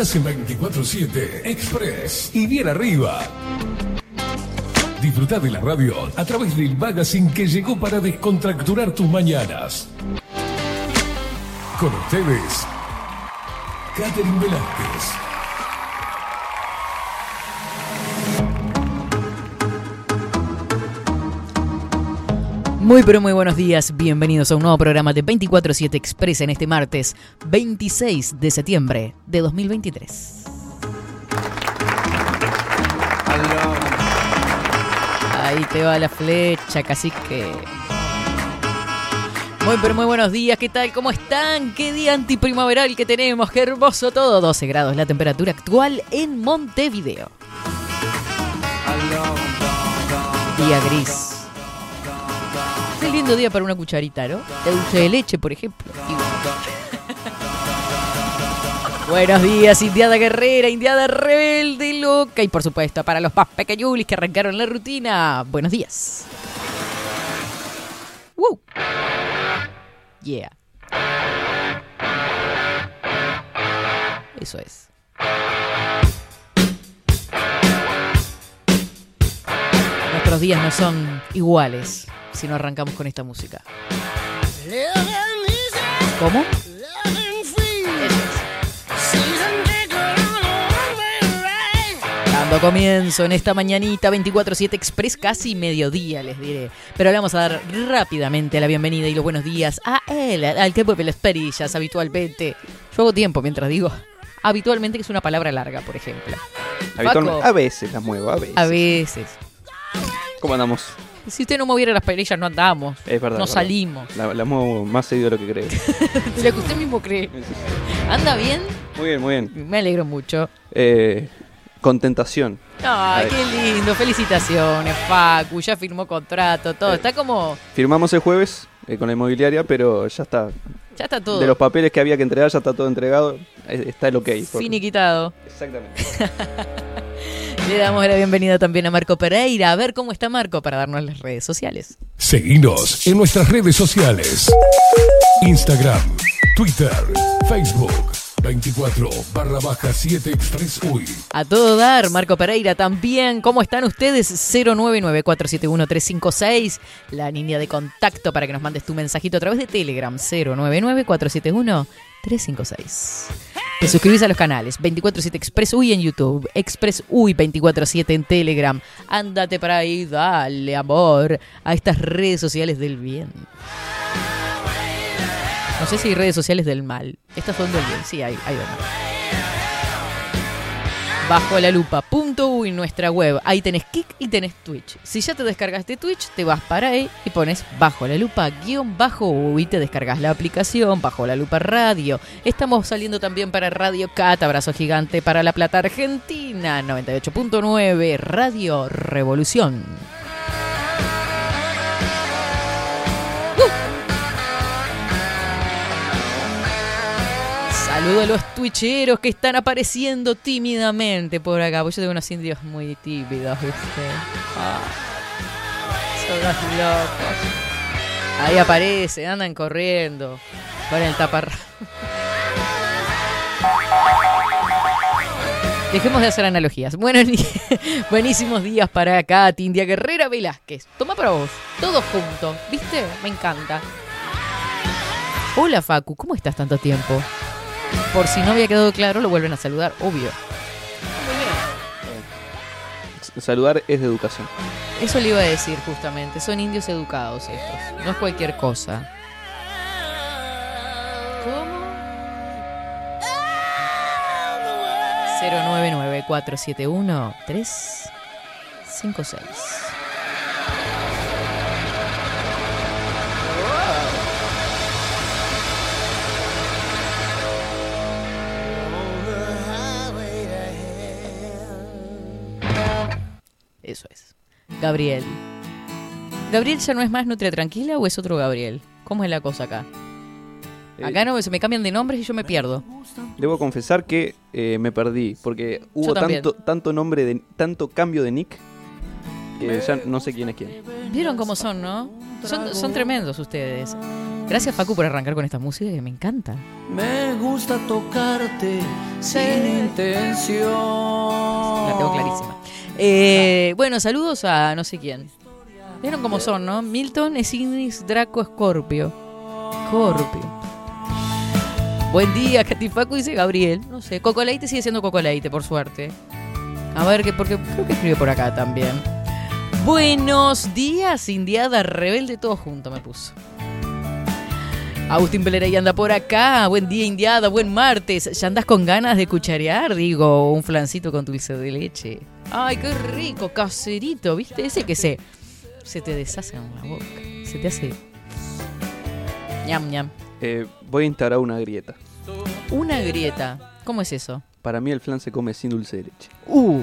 Estás en 24-7 Express y bien arriba. Disfruta de la radio a través del magazine que llegó para descontracturar tus mañanas. Con ustedes, Catherine Velázquez. Muy pero muy buenos días, bienvenidos a un nuevo programa de 24-7 Express en este martes 26 de septiembre de 2023. Ahí te va la flecha, casi que... Muy pero muy buenos días, ¿qué tal? ¿Cómo están? ¿Qué día antiprimaveral que tenemos? ¡Qué hermoso todo! 12 grados la temperatura actual en Montevideo. Día gris. Qué lindo día para una cucharita, ¿no? De dulce de leche, por ejemplo. Buenos días, Indiada Guerrera, Indiada Rebelde, loca. Y por supuesto, para los más pequeñulis que arrancaron la rutina. Buenos días. ¡Woo! Yeah. Eso es. Nuestros días no son iguales si no arrancamos con esta música. ¿Cómo? Dando comienzo en esta mañanita 24-7 Express, casi mediodía les diré. Pero le vamos a dar rápidamente la bienvenida y los buenos días a él, al que mueve las perillas habitualmente. Yo hago tiempo mientras digo habitualmente, que es una palabra larga, por ejemplo. Habitualmente, a veces las muevo, a veces. A veces. ¿Cómo andamos? Si usted no moviera las perillas, no andamos. Es verdad. No es verdad. salimos. La, la muevo más seguido de lo que creo. De lo que usted mismo cree. ¿Anda bien? Muy bien, muy bien. Me alegro mucho. Eh, contentación. Ay, qué lindo. Felicitaciones, Facu. Ya firmó contrato, todo. Eh. Está como. Firmamos el jueves eh, con la inmobiliaria, pero ya está. Ya está todo De los papeles que había que entregar, ya está todo entregado. Está el ok. finiquitado. Exactamente. Le damos la bienvenida también a Marco Pereira. A ver cómo está Marco para darnos las redes sociales. Seguinos en nuestras redes sociales. Instagram, Twitter, Facebook. 24 barra baja 7 Express UI. A todo dar, Marco Pereira también. ¿Cómo están ustedes? 099-471-356, la línea de contacto para que nos mandes tu mensajito a través de Telegram. 099-471-356. Te suscribís a los canales 247 Express UI en YouTube, Express UI 247 en Telegram. Ándate para ahí, dale amor a estas redes sociales del bien. No sé si hay redes sociales del mal. Estas son del bien, sí, hay, hay bajo la lupa uy, nuestra web. Ahí tenés Kik y tenés Twitch. Si ya te descargaste Twitch, te vas para ahí y pones bajo la lupa guion bajo uy, te descargas la aplicación bajo la lupa radio. Estamos saliendo también para Radio Cat, abrazo gigante para La Plata Argentina, 98.9 Radio Revolución. Saludo a los twitcheros que están apareciendo tímidamente por acá. Porque yo tengo unos indios muy tímidos, ¿viste? Ah, son unos locos. Ahí aparecen, andan corriendo. Con el taparra. Dejemos de hacer analogías. Bueno, buenísimos días para acá, India Guerrera Velázquez. Toma para vos, todos juntos, ¿viste? Me encanta. Hola Facu, ¿cómo estás tanto tiempo? Por si no había quedado claro, lo vuelven a saludar, obvio. S- Saludar es de educación. Eso le iba a decir justamente, son indios educados estos, no es cualquier cosa. ¿Cómo? 099-471-356. Eso es. Gabriel. ¿Gabriel ya no es más Nutria Tranquila o es otro Gabriel? ¿Cómo es la cosa acá? Eh, Acá no se me cambian de nombres y yo me pierdo. Debo confesar que eh, me perdí, porque hubo también. tanto, tanto nombre, de, tanto cambio de nick, que ya no sé quién es quién. ¿Vieron cómo son, no? Son, son tremendos ustedes. Gracias Facu por arrancar con esta música que me encanta. Me gusta tocarte sin intención. La tengo clarísima. Eh, bueno, saludos a no sé quién. Vieron cómo son, ¿no? Milton, Esinis, Draco, Scorpio. Scorpio. Buen día, Catifacu, dice Gabriel. No sé, Coco Leite sigue siendo Coco Leite, por suerte. A ver, que porque creo que escribe por acá también. Buenos días, Indiada Rebelde, todo junto me puso. Agustín Pelera y anda por acá. Buen día, Indiada, buen martes. ¿Ya andas con ganas de cucharear? Digo, un flancito con dulce de leche. Ay, qué rico, caserito, ¿viste? Ese que se, se te deshace en la boca. Se te hace. ñam, ñam. Eh, voy a instaurar una grieta. Una grieta. ¿Cómo es eso? Para mí el flan se come sin dulce de leche. Uh.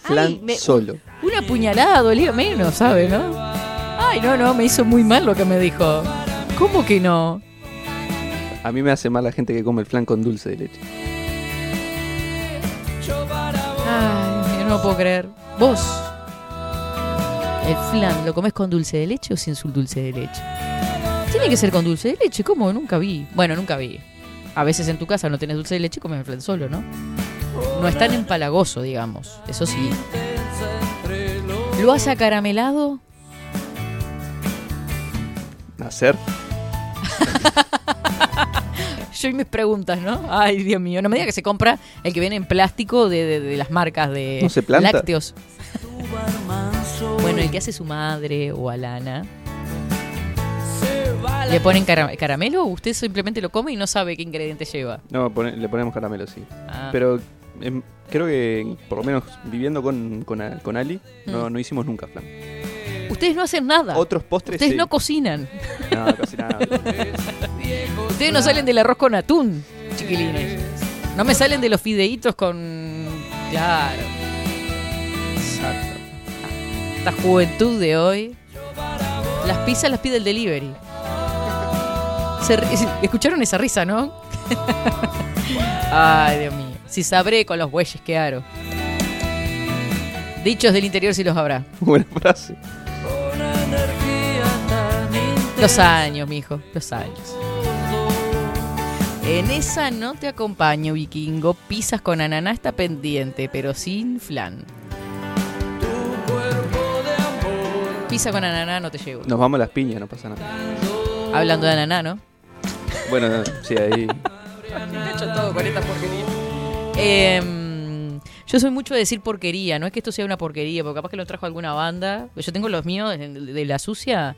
Flan Ay, me- solo. Una puñalada dolía menos, ¿sabe, no? Ay, no, no, me hizo muy mal lo que me dijo. ¿Cómo que no? A mí me hace mal la gente que come el flan con dulce de leche. No puedo creer. Vos, el flan, ¿lo comes con dulce de leche o sin su dulce de leche? Tiene que ser con dulce de leche, ¿cómo? Nunca vi. Bueno, nunca vi. A veces en tu casa no tenés dulce de leche y comes el flan solo, ¿no? No es tan empalagoso, digamos. Eso sí. ¿Lo has acaramelado? Nacer. Yo y mis preguntas, ¿no? Ay, Dios mío. No me diga que se compra el que viene en plástico de, de- de las marcas de ¿No se planta? lácteos. Bueno, el que hace su madre o Alana. ¿Le ponen cara- caramelo o usted simplemente lo come y no sabe qué ingrediente lleva? No, pone- le ponemos caramelo, sí. Ah, Pero em, creo que, por lo menos viviendo con, con Ali, no, Mm. no hicimos nunca flan. Ustedes no hacen nada. Otros postres Ustedes sí. no cocinan. No, casi nada. Ustedes no salen del arroz con atún, chiquilines. No me salen de los fideitos con... Claro. Exacto. Esta juventud de hoy. Las pizzas las pide el delivery. Se ¿Escucharon esa risa, no? Ay, Dios mío. Si sabré con los bueyes que aro. Dichos del interior si los habrá. Buena frase. Los años, mijo, los años. En esa no te acompaño, vikingo. Pizzas con ananá está pendiente, pero sin flan. Tu cuerpo de amor. Pizza con ananá no te llevo. Nos vamos a las piñas, no pasa nada. Hablando de ananá, ¿no? Bueno, sí, ahí. hecho todo con esta porquería. Em, yo soy mucho de decir porquería, no es que esto sea una porquería, porque capaz que lo trajo alguna banda. Yo tengo los míos de, de la sucia,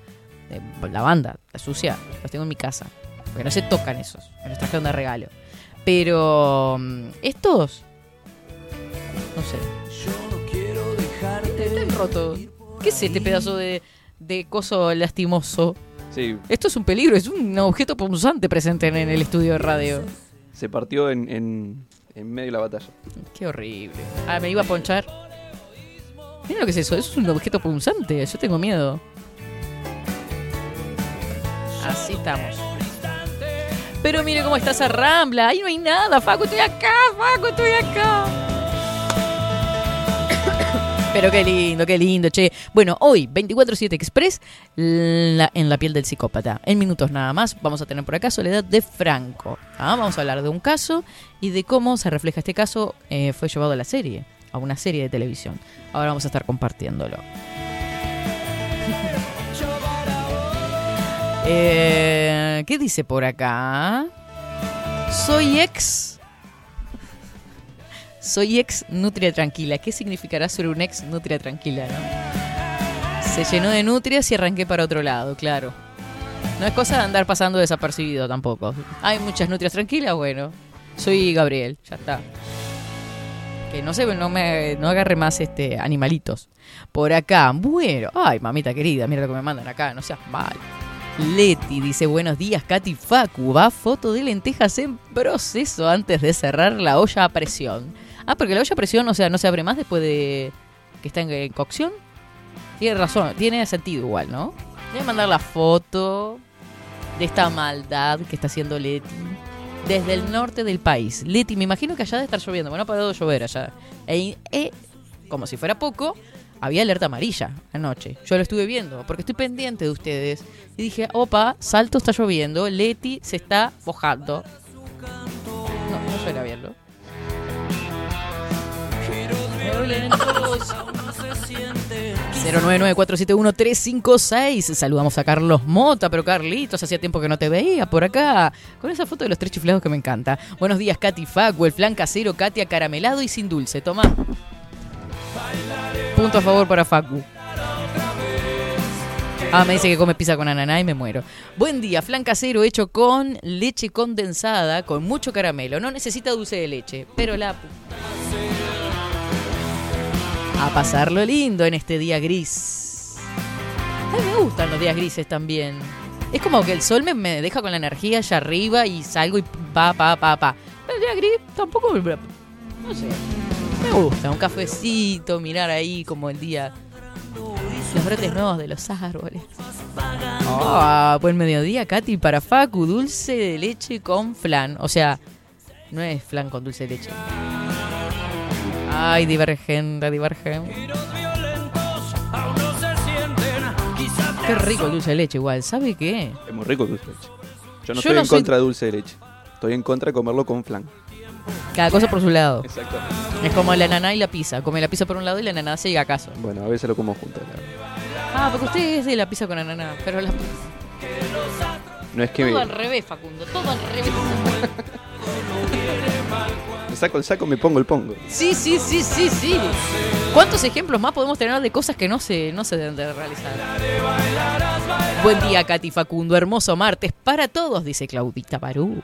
de la banda, la sucia, los tengo en mi casa. Porque no se tocan esos, me los trajeron de regalo. Pero mm, estos, no sé, Yo no quiero dejarte. están rotos. ¿Qué es este pedazo de, de coso lastimoso? Sí, Esto es un peligro, es un objeto punzante presente en el estudio de radio. se partió en, en, en medio de la batalla. Qué horrible. Ah, me iba a ponchar. Mira lo que es eso, eso es un objeto punzante, yo tengo miedo. Así estamos. Pero mire cómo está esa rambla, ahí no hay nada, Facu, estoy acá, Facu, estoy acá. Pero qué lindo, qué lindo, che. Bueno, hoy, 24-7 Express, en la piel del psicópata. En minutos nada más, vamos a tener por acá Soledad de Franco. Ah, Vamos a hablar de un caso y de cómo se refleja este caso. eh, fue llevado a la serie, a una serie de televisión. Ahora vamos a estar compartiéndolo. Eh, ¿Qué dice por acá? Soy ex. Soy ex nutria tranquila. ¿Qué significará ser un ex nutria tranquila? Se llenó de nutrias y arranqué para otro lado, claro. No es cosa de andar pasando desapercibido tampoco. Hay muchas nutrias tranquilas, bueno. Soy Gabriel, ya está. Que no se no me no agarre más este animalitos. Por acá, bueno, ay mamita querida, mira lo que me mandan acá, no seas mal. Leti dice buenos días, Katy Facu. Va foto de lentejas en proceso antes de cerrar la olla a presión. Ah, porque la olla a presión, o sea, no se abre más después de que está en, cocción. Tiene razón, tiene sentido igual, ¿no? Voy a mandar la foto de esta maldad que está haciendo Leti desde el norte del país. Leti, me imagino que allá debe estar lloviendo. Bueno, ha parado de llover allá. E- e, como si fuera poco, había alerta amarilla anoche. Yo lo estuve viendo porque estoy pendiente de ustedes. Y dije, opa, Salto está lloviendo, Leti se está mojando. No, no suele verlo. 099-471-356. Saludamos a Carlos Mota, pero Carlitos, hacía tiempo que no te veía por acá. Con esa foto de los tres chiflados que me encanta. Buenos días, Katy Facu, el flan casero, Katia caramelado y sin dulce. Toma. Punto a favor para Facu. Ah, me dice que come pizza con ananá y me muero. Buen día, flan casero hecho con leche condensada, con mucho caramelo. No necesita dulce de leche, pero la... A pasarlo lindo en este día gris. A mí me gustan los días grises también. Es como que el sol me, deja con la energía allá arriba y salgo y pa, pa, pa, pa. Pero el día gris tampoco... No sé. Me gusta, un cafecito, mirar ahí como el día... Los brotes nuevos de los árboles. Ah, buen mediodía, Katy, para Facu, dulce de leche con flan. O sea, no es flan con dulce de leche. Ay, divergente, divergente. Qué rico el dulce de leche igual, ¿sabe qué? Es muy rico el dulce de leche. Yo no Yo estoy no en soy- contra de dulce de leche. Estoy en contra de comerlo con flan. Cada cosa por su lado. Exacto. Es como la ananá y la pizza. Come la pizza por un lado y la ananá se llega a caso. Bueno, a veces lo como juntos. la verdad. Ah, porque usted es de la pizza con ananá. Pero la No es que Todo al revés, Facundo. Todo al revés. me saco el saco, me pongo el pongo. Sí, sí, sí, sí, sí. ¿Cuántos ejemplos más podemos tener de cosas que no se, no se deben de realizar? Buen día, Katy Facundo. Hermoso martes para todos, dice Claudita Barú.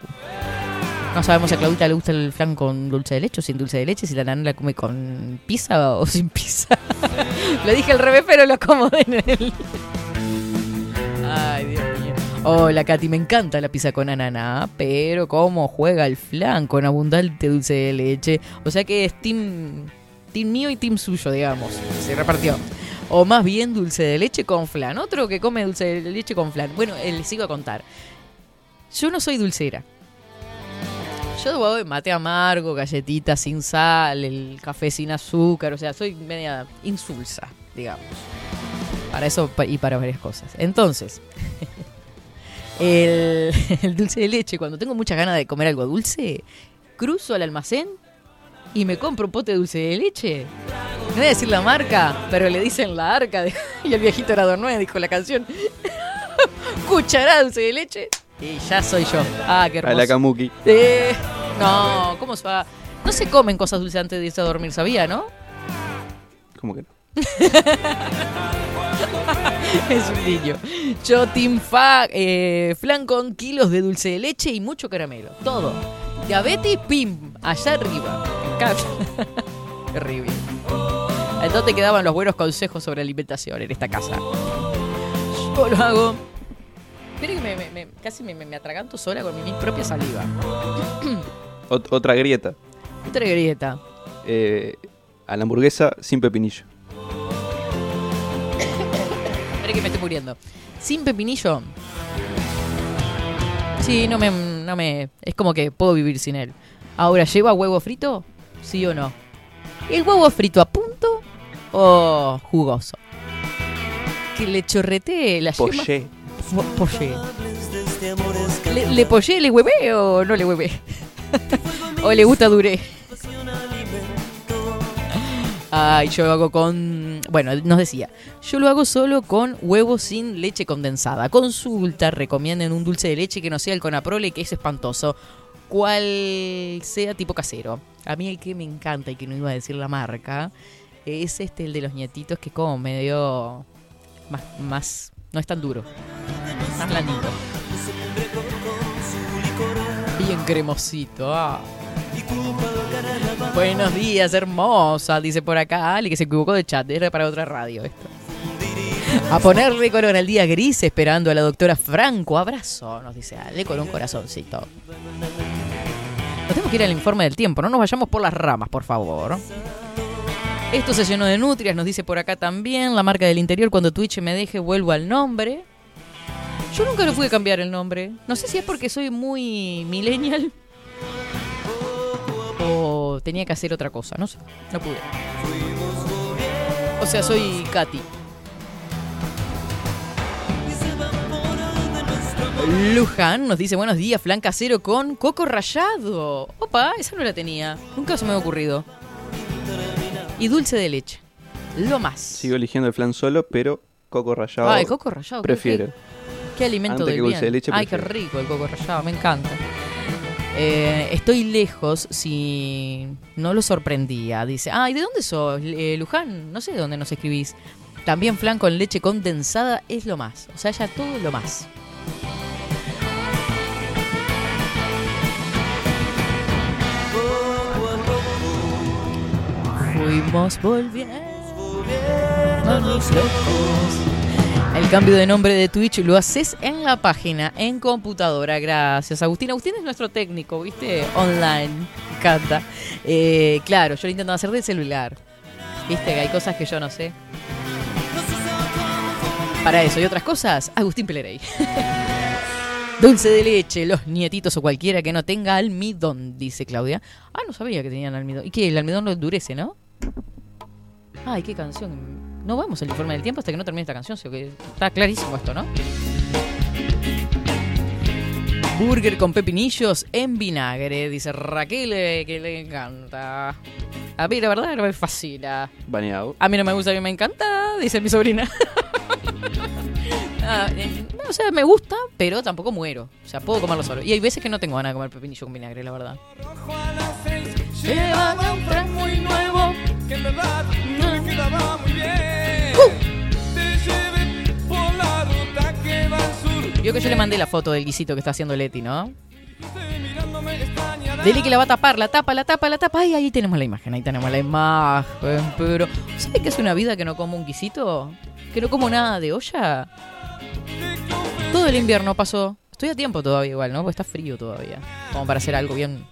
No sabemos si a Claudita le gusta el flan con dulce de leche o sin dulce de leche, si la nana la come con pizza o sin pizza. lo dije al revés, pero lo como en él. Ay, Dios. Hola, Katy, me encanta la pizza con ananá, pero cómo juega el flan con abundante dulce de leche. O sea que es team, team mío y team suyo, digamos. Se repartió. O más bien dulce de leche con flan. Otro que come dulce de leche con flan. Bueno, eh, les sigo a contar. Yo no soy dulcera. Yo mate amargo, galletitas sin sal, el café sin azúcar, o sea, soy media insulsa, digamos. Para eso y para varias cosas. Entonces, el, el dulce de leche, cuando tengo muchas ganas de comer algo dulce, cruzo al almacén y me compro un pote de dulce de leche. No voy a decir la marca, pero le dicen la arca. de- y el viejito era Dornué, dijo la canción. Cucharada de dulce de leche. Y ya soy yo. Ah, qué A la hermoso. kamuki. Eh, no, ¿cómo se va? No se comen cosas dulces antes de irse a dormir, sabía, ¿no? ¿Cómo que no? es un niño. Yo, Team Fa, eh, flan con kilos de dulce de leche y mucho caramelo. Todo. Diabetes, pim, allá arriba. Terrible. Entonces te quedaban los buenos consejos sobre alimentación en esta casa. Yo lo hago. Espera que me, me- me- casi me, me- atraganto sola con mi propia saliva. Ot- otra grieta. Otra grieta. Eh, a la hamburguesa sin pepinillo. Espera que me estoy muriendo. Sin pepinillo. Sí, no me, no me. Es como que puedo vivir sin él. Ahora, ¿lleva huevo frito? ¿Sí o no? ¿El huevo frito a punto o jugoso? Que le chorretee la yema. Poché. Po- Poché. ¿Le, le pollé, le huevé o no le huevé? ¿O le gusta duré? Ay, yo lo hago con... Bueno, nos decía, yo lo hago solo con huevos sin leche condensada. Consulta, recomienden un dulce de leche que no sea el Conaprole, que es espantoso. Cual sea tipo casero. A mí el que me encanta y que no iba a decir la marca es este, el de los nietitos, que como medio... Más, más... No es tan duro. Más blandito. Bien cremosito. ah. Buenos días, hermosa, dice por acá Ali, que se equivocó de chat, era para otra radio esto. A ponerle color al día gris, esperando a la doctora Franco. Abrazo, nos dice Ale, con un corazoncito. Nos tenemos que ir al informe del tiempo, no nos vayamos por las ramas, por favor. Esto se llenó de nutrias, nos dice por acá también. La marca del interior, cuando Twitch me deje, vuelvo al nombre. Yo nunca le pude cambiar el nombre. No sé si es porque soy muy millennial. Tenía que hacer otra cosa, no sé. No pude. O sea, soy Katy. Luján nos dice buenos días, flan casero con coco rallado. Opa, esa no la tenía. Nunca se me ha ocurrido. Y dulce de leche. Lo más. Sigo eligiendo el flan solo, pero coco rallado. Ah, el coco rallado. prefiero. Qué, qué alimento Antes del que dulce bien. de leche, Ay, qué rico el coco rallado, me encanta. Eh, estoy lejos si no lo sorprendía. Dice, ay, ¿de dónde sos, eh, Luján? No sé de dónde nos escribís. También flan con leche condensada es lo más. O sea, ya todo lo más. Fuimos volviendo locos. El cambio de nombre de Twitch lo haces en la página, en computadora. Gracias, Agustín. Agustín es nuestro técnico, ¿viste? Online. Encanta. Eh, claro, yo lo intento hacer de celular. ¿Viste? Que hay cosas que yo no sé. Para eso y otras cosas, Agustín Pelerey. Dulce de leche, los nietitos o cualquiera que no tenga almidón, dice Claudia. Ah, no sabía que tenían almidón. ¿Y que El almidón lo endurece, ¿no? Ay, qué canción. No vamos al informe del tiempo hasta que no termine esta canción, sino que está clarísimo esto, ¿no? Burger con pepinillos en vinagre, dice Raquel, eh, que le encanta. A mí la verdad no me fascina. Baneado. A mí no me gusta, a mí me encanta, dice mi sobrina. Ah, eh, o sea, me gusta, pero tampoco muero. O sea, puedo comerlo solo. Y hay veces que no tengo ganas de comer pepinillo con vinagre, la verdad. Llevaba un tren muy nuevo que en verdad no me quedaba muy Vio que yo le mandé la foto del guisito que está haciendo Leti, ¿no? Dele que la va a tapar, la tapa, la tapa, la tapa. Ay, ahí tenemos la imagen, ahí tenemos la imagen. Pero, ¿sabe que es una vida que no como un guisito? Que no como nada de olla. Todo el invierno pasó. Estoy a tiempo todavía igual, ¿no? Porque está frío todavía. Como para hacer algo bien...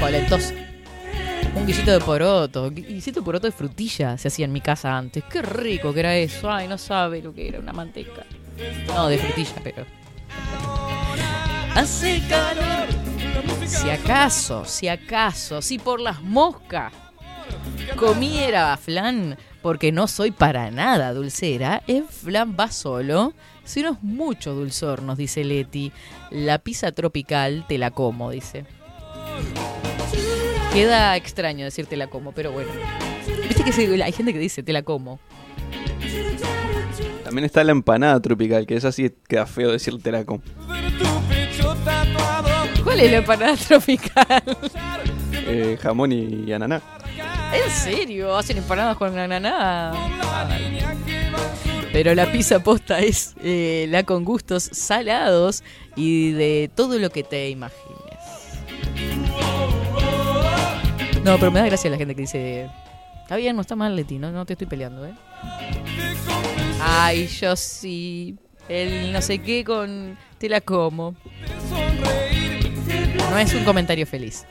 Polentoso. Un guisito de poroto. Guisito de poroto de frutilla se hacía en mi casa antes. Qué rico que era eso. Ay, no sabe lo que era una manteca. No, de frutilla, pero... Hace calor. Si acaso, si acaso, si por las moscas comiera flan, porque no soy para nada dulcera, el flan va solo, si no es mucho dulzor, nos dice Leti. La pizza tropical te la como, dice. Queda extraño decir te la como, pero bueno. Viste que hay gente que dice te la como. También está la empanada tropical, que es así, queda feo. Ver tu pecho tatuado. ¿Cuál es la empanada tropical? Eh, jamón y, y ananá. ¿En serio? ¿Hacen empanadas con ananá? La. Pero la pizza posta es eh, la con gustos salados y de todo lo que te imagines. No, pero me da gracia la gente que dice... Está bien, no está mal, Leti, no, no te estoy peleando, ¿eh? Ay, yo sí. El no sé qué con... Te la como. No es un comentario feliz.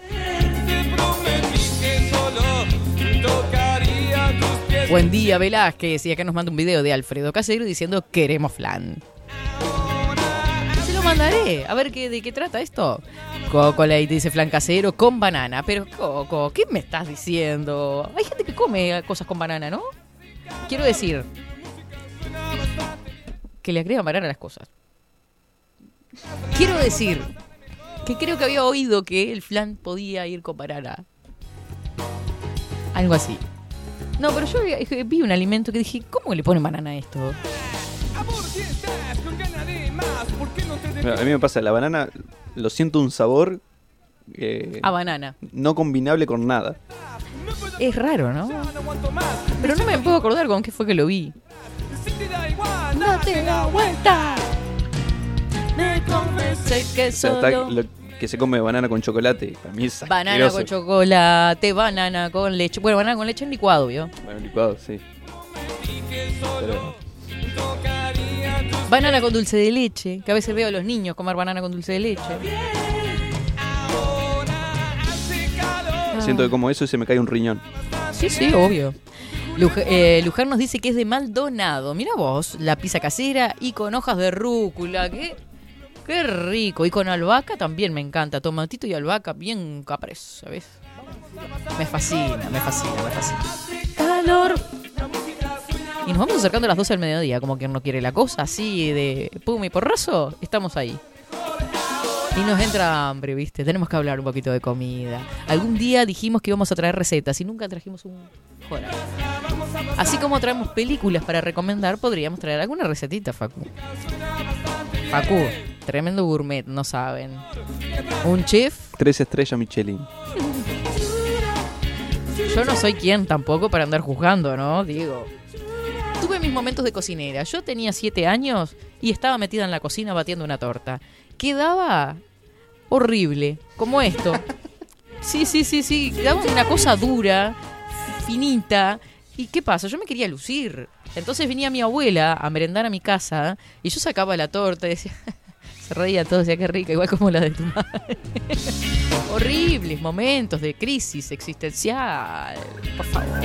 Buen día, Velázquez. Y acá nos manda un video de Alfredo Casero diciendo queremos flan. Mandaré. A ver qué, de qué trata esto. Coco Light dice flan casero con banana. Pero Coco, ¿qué me estás diciendo? Hay gente que come cosas con banana, ¿no? Quiero decir que le agrega banana a las cosas. Quiero decir que creo que había oído que el flan podía ir con banana. Algo así. No, pero yo vi un alimento que dije, ¿cómo le ponen banana a esto? A mí me pasa, la banana, lo siento un sabor eh, A banana. no combinable con nada. Es raro, ¿no? No. Pero no me puedo acordar con qué fue que lo vi. Si te da vuelta. Me convence que O sea, está solo... lo que se come banana con chocolate. Para mí es Banana asqueroso. con chocolate, banana con leche. Bueno, banana con leche en licuado, ¿vio? Bueno, licuado, sí. Pero- Banana con dulce de leche. Que a veces veo a los niños comer banana con dulce de leche. hace calor. Siento que como eso y se me cae un riñón. Sí, sí, obvio. Luj- eh, Luján nos dice que es de Maldonado. Mira vos, la pizza casera y con hojas de rúcula. ¿Qué? Qué rico. Y con albahaca también me encanta. Tomatito y albahaca bien capres, ¿sabes? Me fascina, me fascina, me fascina. calor. Y nos vamos acercando a las 12 del mediodía, como quien no quiere la cosa, así de pum y porrazo, estamos ahí. Y nos entra hambre, ¿viste? Tenemos que hablar un poquito de comida. Algún día dijimos que íbamos a traer recetas y nunca trajimos un jora. Así como traemos películas para recomendar, podríamos traer alguna recetita, Facu. Facu, tremendo gourmet, no saben. Un chef Tres estrellas Michelin. Yo no soy quien tampoco para andar juzgando, ¿no? Digo. Tuve mis momentos de cocinera. Yo tenía siete años y estaba metida en la cocina batiendo una torta. Quedaba horrible, como esto. Sí, sí, sí, sí. Quedaba una cosa dura, finita. ¿Y qué pasa? Yo me quería lucir. Entonces venía mi abuela a merendar a mi casa y yo sacaba la torta y decía. Se reía todo, decía qué rica, igual como la de tu madre. Horribles momentos de crisis existencial. Por favor.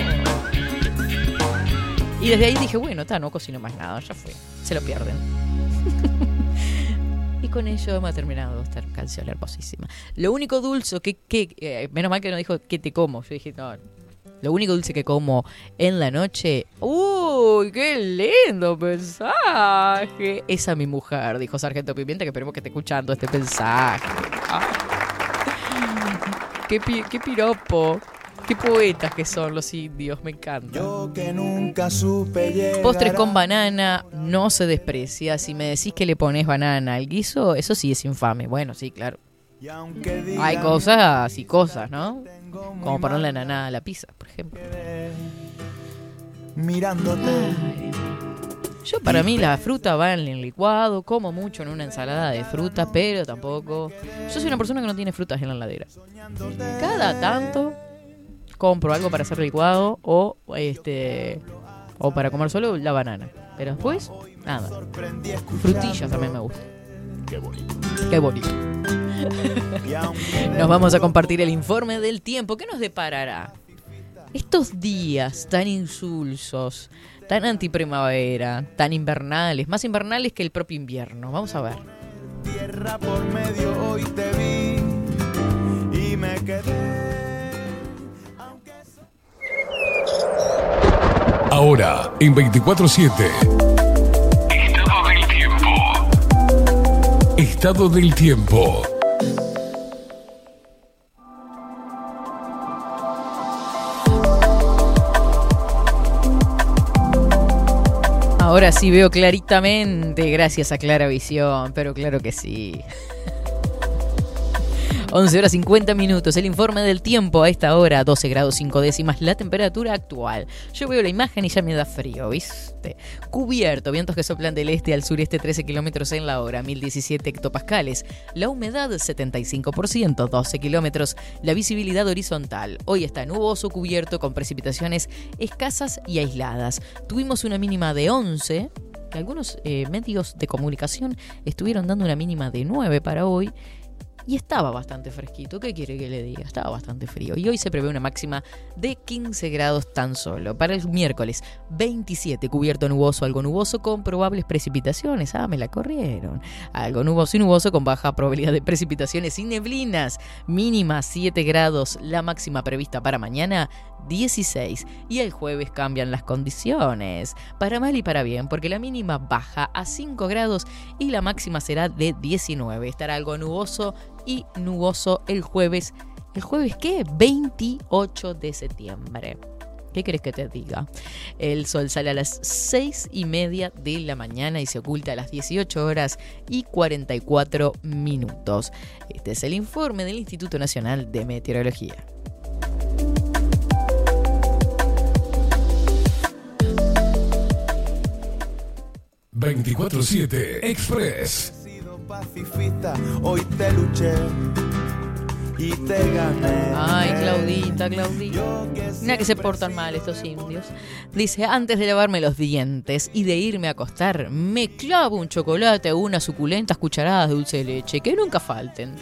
Y desde ahí dije, bueno, está, no cocino más nada, ya fue. Se lo pierden. y con ello me ha terminado esta canción hermosísima. Lo único dulce que, que eh, menos mal que no dijo que te como. Yo dije, no. Lo único dulce que como en la noche. ¡Uy, qué lindo mensaje! Esa mi mujer, dijo Sargento Pimienta, que esperemos que esté escuchando este mensaje. Ah. ¡Qué, pi- qué piropo! ¡Qué poetas que son los indios! Me encanta. Yo que nunca supe Postres con a- banana no se desprecia. Si me decís que le pones banana al guiso, eso sí es infame. Bueno, sí, claro. Hay cosas y cosas, ¿no? Como ponerle mal naná a la pizza, por ejemplo. Mirándote Yo para mí la fruta va en el licuado, como mucho en una ensalada de fruta, pero tampoco... Yo soy una persona que no tiene frutas en la heladera. Cada tanto compro algo para hacer licuado o este o para comer solo la banana. Pero después, nada. Frutillas también me gustan. Qué bonito. Qué bonito. Nos vamos a compartir el informe del tiempo. ¿Qué nos deparará? Estos días tan insulsos, tan antiprimavera, tan invernales, más invernales que el propio invierno. Vamos a ver. tierra por medio hoy te vi y me quedé Ahora, en 24-7. Estado del tiempo. Estado del tiempo. Ahora sí veo claritamente, gracias a Clara Visión, pero claro que sí. 11 horas 50 minutos, el informe del tiempo a esta hora, 12 grados 5 décimas, la temperatura actual. Yo veo la imagen y ya me da frío, ¿viste? Cubierto, vientos que soplan del este al sureste 13 kilómetros en la hora, 1017 hectopascales. La humedad 75%, 12 kilómetros. La visibilidad horizontal. Hoy está nuboso, cubierto, con precipitaciones escasas y aisladas. Tuvimos una mínima de 11. Algunos eh, medios de comunicación estuvieron dando una mínima de 9 para hoy. Y estaba bastante fresquito. ¿Qué quiere que le diga? Estaba bastante frío. Y hoy se prevé una máxima de 15 grados tan solo. Para el miércoles, 27, cubierto nuboso, algo nuboso con probables precipitaciones. Ah, me la corrieron. Algo nuboso y nuboso con baja probabilidad de precipitaciones y neblinas. Mínima 7 grados. La máxima prevista para mañana, 16. Y el jueves cambian las condiciones. Para mal y para bien, porque la mínima baja a 5 grados y la máxima será de 19. Estará algo nuboso y nuboso el jueves. ¿El jueves qué? 28 de septiembre. ¿Qué crees que te diga? El sol sale a las 6 y media de la mañana y se oculta a las 18 horas y 44 minutos. Este es el informe del Instituto Nacional de Meteorología. ...24-7 Express... sido pacifista hoy te luché y te gané Ay, Claudita, Claudita. Mira que se portan mal estos indios. Dice, antes de lavarme los dientes y de irme a acostar, me clavo un chocolate o unas suculentas cucharadas de dulce de leche, que nunca falten.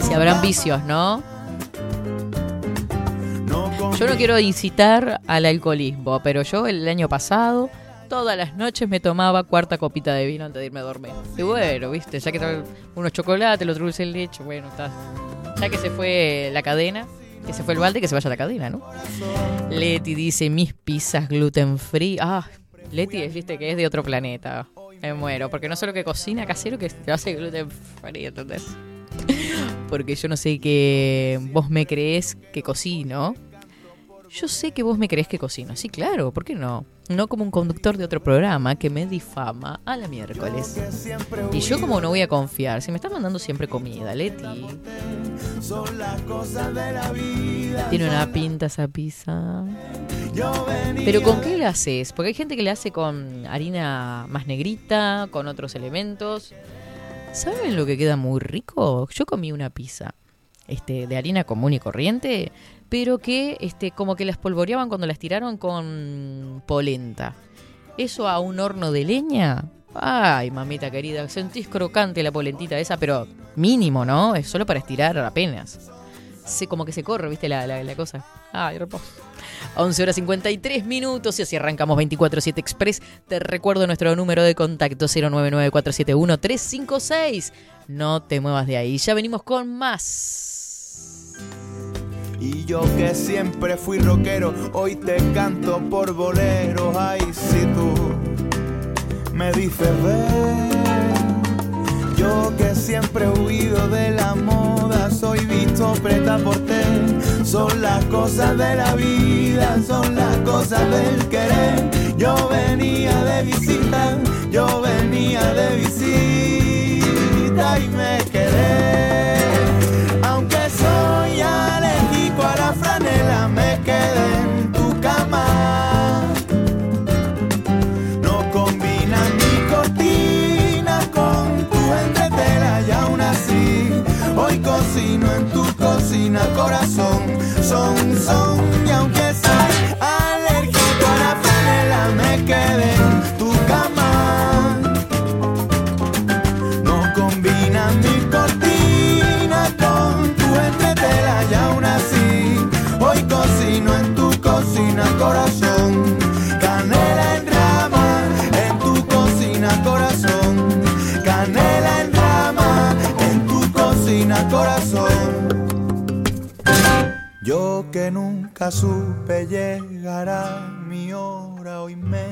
Si habrán vicios, ¿no? Yo no quiero incitar al alcoholismo, pero yo el año pasado todas las noches me tomaba cuarta copita de vino antes de irme a dormir. Y bueno, viste, ya que trae unos chocolates, el otro dulce de leche, bueno, está. Ya que se fue la cadena, Que se fue el balde, que se vaya la cadena, ¿no? Leti dice, mis pizzas gluten free. Ah, Leti es, viste, que es de otro planeta. Me muero, porque no solo que cocina casero, que te hace gluten free, ¿entendés? Porque yo no sé que vos me crees que cocino. Yo sé que vos me crees que cocino. Sí, claro, ¿por qué no? No como un conductor de otro programa que me difama a la miércoles. Y yo como no voy a confiar, si me estás mandando siempre comida, Leti. La. Tiene una pinta esa pizza. Pero ¿con qué le haces? Porque hay gente que le hace con harina más negrita, con otros elementos. ¿Saben lo que queda muy rico? Yo comí una pizza este, de harina común y corriente, pero que este, como que la espolvoreaban cuando la estiraron con polenta. Eso a un horno de leña. Ay, mamita querida, sentís crocante la polentita esa, pero mínimo, ¿no? Es solo para estirar apenas. Se, como que se corre, ¿viste? La, la, la cosa. Ay, reposo. 11 horas 53 minutos y así arrancamos 24-7 Express. Te recuerdo nuestro número de contacto 099-471-356. No te muevas de ahí. Ya venimos con más. Y yo que siempre fui rockero, hoy te canto por boleros. Ay, si tú me dices ver. Yo que siempre he huido de la moda, soy visto preta por té. Son las cosas de la vida, son las cosas del querer. Yo venía de visita, yo venía de visita y me quedé. Cocino en tu cocina corazón. Son, son y aunque soy alérgico a la franela, me quedé que nunca supe llegar a mi hora, hoy me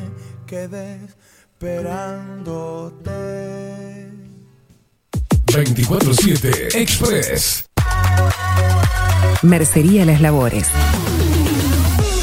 quedé esperándote. 24-7 Express. Mercería Las Labores.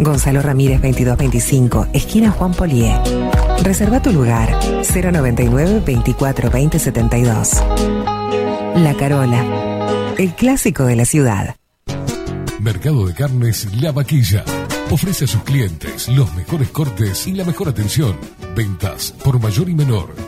Gonzalo Ramírez 2225, esquina Juan Polié. Reserva tu lugar 099 24 20 72. La Carola, el clásico de la ciudad. Mercado de Carnes La Vaquilla. Ofrece a sus clientes los mejores cortes y la mejor atención. Ventas por mayor y menor.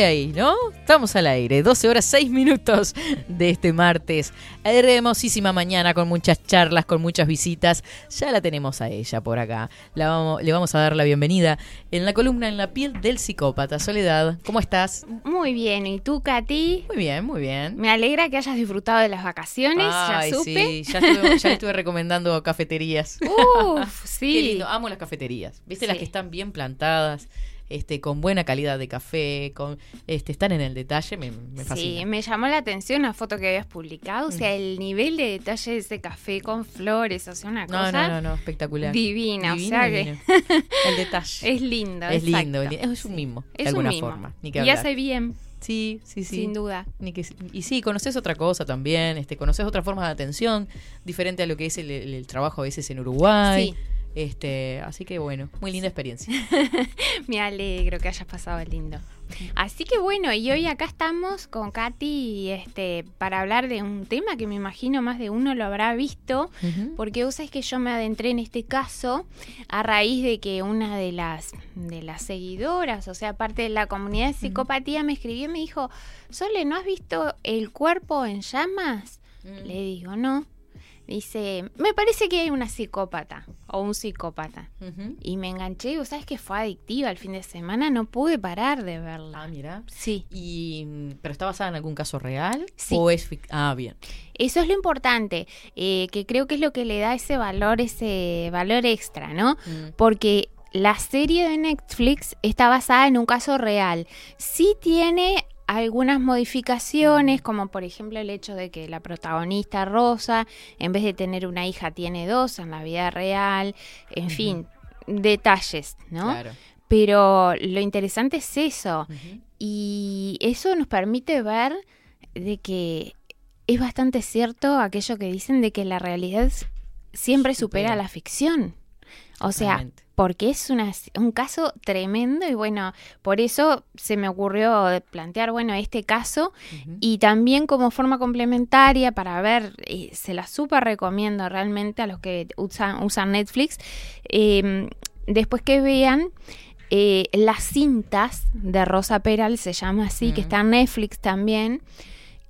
Ahí, ¿no? Estamos al aire. 12 horas 6 minutos de este martes. Hermosísima mañana con muchas charlas, con muchas visitas. Ya la tenemos a ella por acá. La vamos- le vamos a dar la bienvenida en la columna En la piel del psicópata. Soledad, ¿cómo estás? Muy bien, ¿y tú, Katy? Muy bien, muy bien. Me alegra que hayas disfrutado de las vacaciones, Ay, ya supe. sí, ya estuve, ya estuve recomendando cafeterías. Uf, sí. Qué lindo, amo las cafeterías. ¿Viste las que están bien plantadas? Este, con buena calidad de café, con este, están en el detalle, me, me fascina. Sí, me llamó la atención la foto que habías publicado, o sea, el nivel de detalle de ese café con flores, o sea, una No, cosa no, no, no, espectacular. divina, Divino, o sea divino. que El detalle. es lindo, Es lindo, es un mimo, de Es alguna un mimo. forma. Ni que y hace bien, Sí, sí, sí. sin duda. Ni que, y sí, conoces otra cosa también, este, conoces otra forma de atención, diferente a lo que es el, el- el trabajo a veces en Uruguay. Sí. Este, así que bueno, muy linda experiencia. Me alegro que hayas pasado lindo. Así que bueno, y hoy acá estamos con Katy este, para hablar de un tema que me imagino más de uno lo habrá visto, porque vos sabés que yo me adentré en este caso a raíz de que una de las, de las seguidoras, o sea, parte de la comunidad de psicopatía, me escribió y me dijo, Sole, ¿no has visto el cuerpo en llamas? Le digo, no. Dice, me parece que hay una psicópata o un psicópata. Y me enganché, y sabes que fue adictiva el fin de semana, no pude parar de verla. Ah, mira. Sí. Y, ¿Pero está basada en algún caso real? Sí. ¿O es Ah, bien. Eso es lo importante, eh, que creo que es lo que le da ese valor, ese valor extra, ¿no? Mm. Porque la serie de Netflix está basada en un caso real. Sí tiene algunas modificaciones, como por ejemplo el hecho de que la protagonista Rosa, en vez de tener una hija, tiene dos en la vida real, en fin, detalles, ¿no? Claro. Pero lo interesante es eso. Y eso nos permite ver de que es bastante cierto aquello que dicen de que la realidad siempre supera, Supera. la ficción. O sea, Totalmente. porque es una, un caso tremendo y bueno, por eso se me ocurrió plantear, bueno, este caso y también como forma complementaria para ver, eh, se la súper recomiendo realmente a los que usan, usan Netflix, eh, después que vean eh, las cintas de Rosa Peral, se llama así, que está en Netflix también,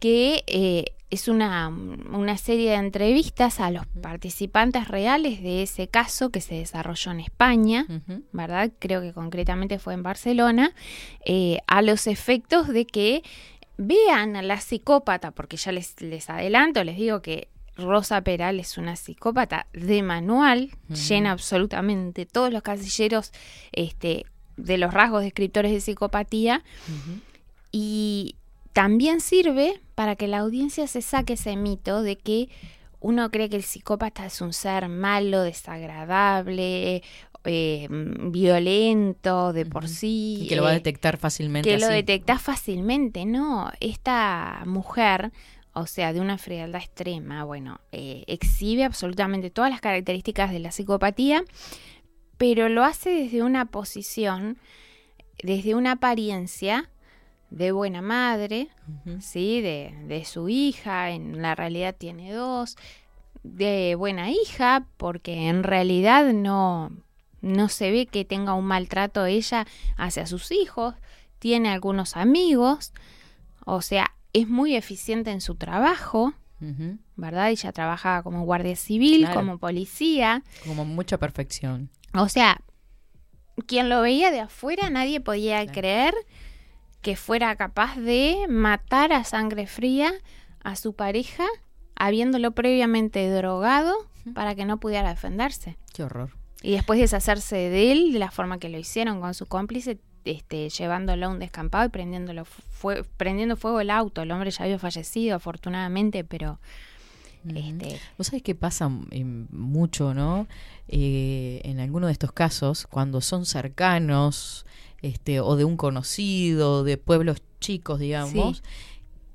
que eh, es una, una serie de entrevistas a los participantes reales de ese caso que se desarrolló en España. ¿verdad? Creo que concretamente fue en Barcelona, eh, a los efectos de que vean a la psicópata, porque ya les, les adelanto, les digo que Rosa Peral es una psicópata de manual, llena absolutamente todos los casilleros este, de los rasgos descriptores de psicopatía y también sirve para que la audiencia se saque ese mito de que uno cree que el psicópata es un ser malo, desagradable, eh, violento de por sí. Y que lo va a eh, detectar fácilmente. que lo así. detectás fácilmente, ¿no? Esta mujer, o sea, de una frialdad extrema, bueno, eh, exhibe absolutamente todas las características de la psicopatía, pero lo hace desde una posición, desde una apariencia de buena madre. ¿sí? De, de su hija, en la realidad tiene dos, de buena hija, porque en realidad no, no se ve que tenga un maltrato ella hacia sus hijos, tiene algunos amigos, o sea, es muy eficiente en su trabajo. ¿verdad? Ella trabaja como guardia civil, Claro. como policía, Como mucha perfección. o sea, quien lo veía de afuera nadie podía Claro. creer que fuera capaz de matar a sangre fría a su pareja habiéndolo previamente drogado para que no pudiera defenderse. Qué horror. Y después deshacerse de él de la forma que lo hicieron con su cómplice, este, llevándolo a un descampado y prendiéndolo fue, prendiendo fuego el auto. El hombre ya había fallecido, afortunadamente, pero este, ¿Vos sabés que pasa eh, mucho, no? Eh, en algunos de estos casos, cuando son cercanos, este, o de un conocido, de pueblos chicos, digamos,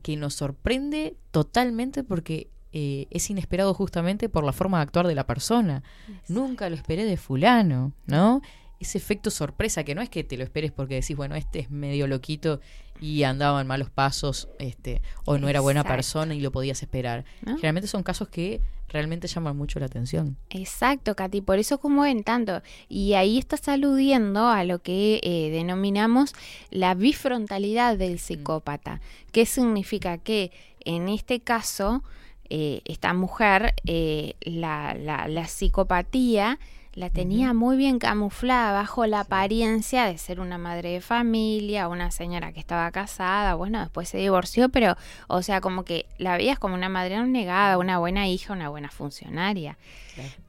que nos sorprende totalmente porque eh, es inesperado justamente por la forma de actuar de la persona. Nunca lo esperé de fulano, ¿no? Ese efecto sorpresa que no es que te lo esperes porque decís, bueno, este es medio loquito y andaba en malos pasos, este, o no era buena persona y lo podías esperar. ¿no? Generalmente son casos que realmente llaman mucho la atención. Exacto, Katy, por eso conmueven tanto. Y ahí estás aludiendo a lo que eh, denominamos la bifrontalidad del psicópata. ¿Qué significa? Que en este caso, eh, esta mujer, eh, la, la- la psicopatía la tenía muy bien camuflada bajo la apariencia de ser una madre de familia, una señora que estaba casada, bueno, después se divorció, pero, o sea, como que la veías como una madre negada, una buena hija, una buena funcionaria.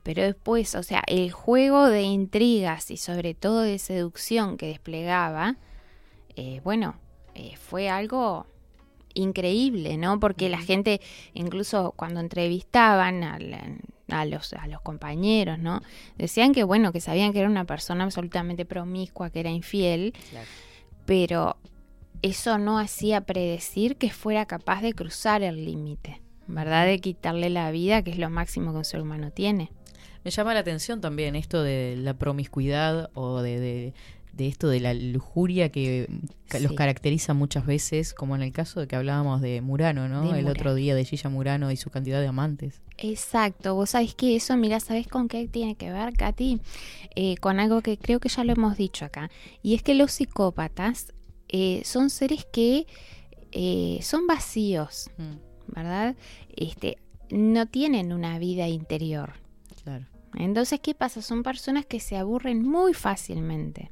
Pero después, o sea, el juego de intrigas y sobre todo de seducción que desplegaba, eh, bueno, eh, fue algo increíble, ¿no? Porque la gente, incluso cuando entrevistaban a, la- a los, a los compañeros, ¿no? Decían que, bueno, que sabían que era una persona absolutamente promiscua, que era infiel, pero eso no hacía predecir que fuera capaz de cruzar el límite, ¿verdad? De quitarle la vida, que es lo máximo que un ser humano tiene. Me llama la atención también esto de la promiscuidad o de, de- de esto de la lujuria que los caracteriza muchas veces, como en el caso de que hablábamos de Murano, ¿no? De el otro día de Gilla Murano y su cantidad de amantes. Exacto, vos sabés que eso, mira, ¿sabés con qué tiene que ver, Katy? Eh, con algo que creo que ya lo hemos dicho acá, y es que los psicópatas eh, son seres que eh, son vacíos, ¿verdad? Este, no tienen una vida interior. Claro. Entonces, ¿qué pasa? Son personas que se aburren muy fácilmente.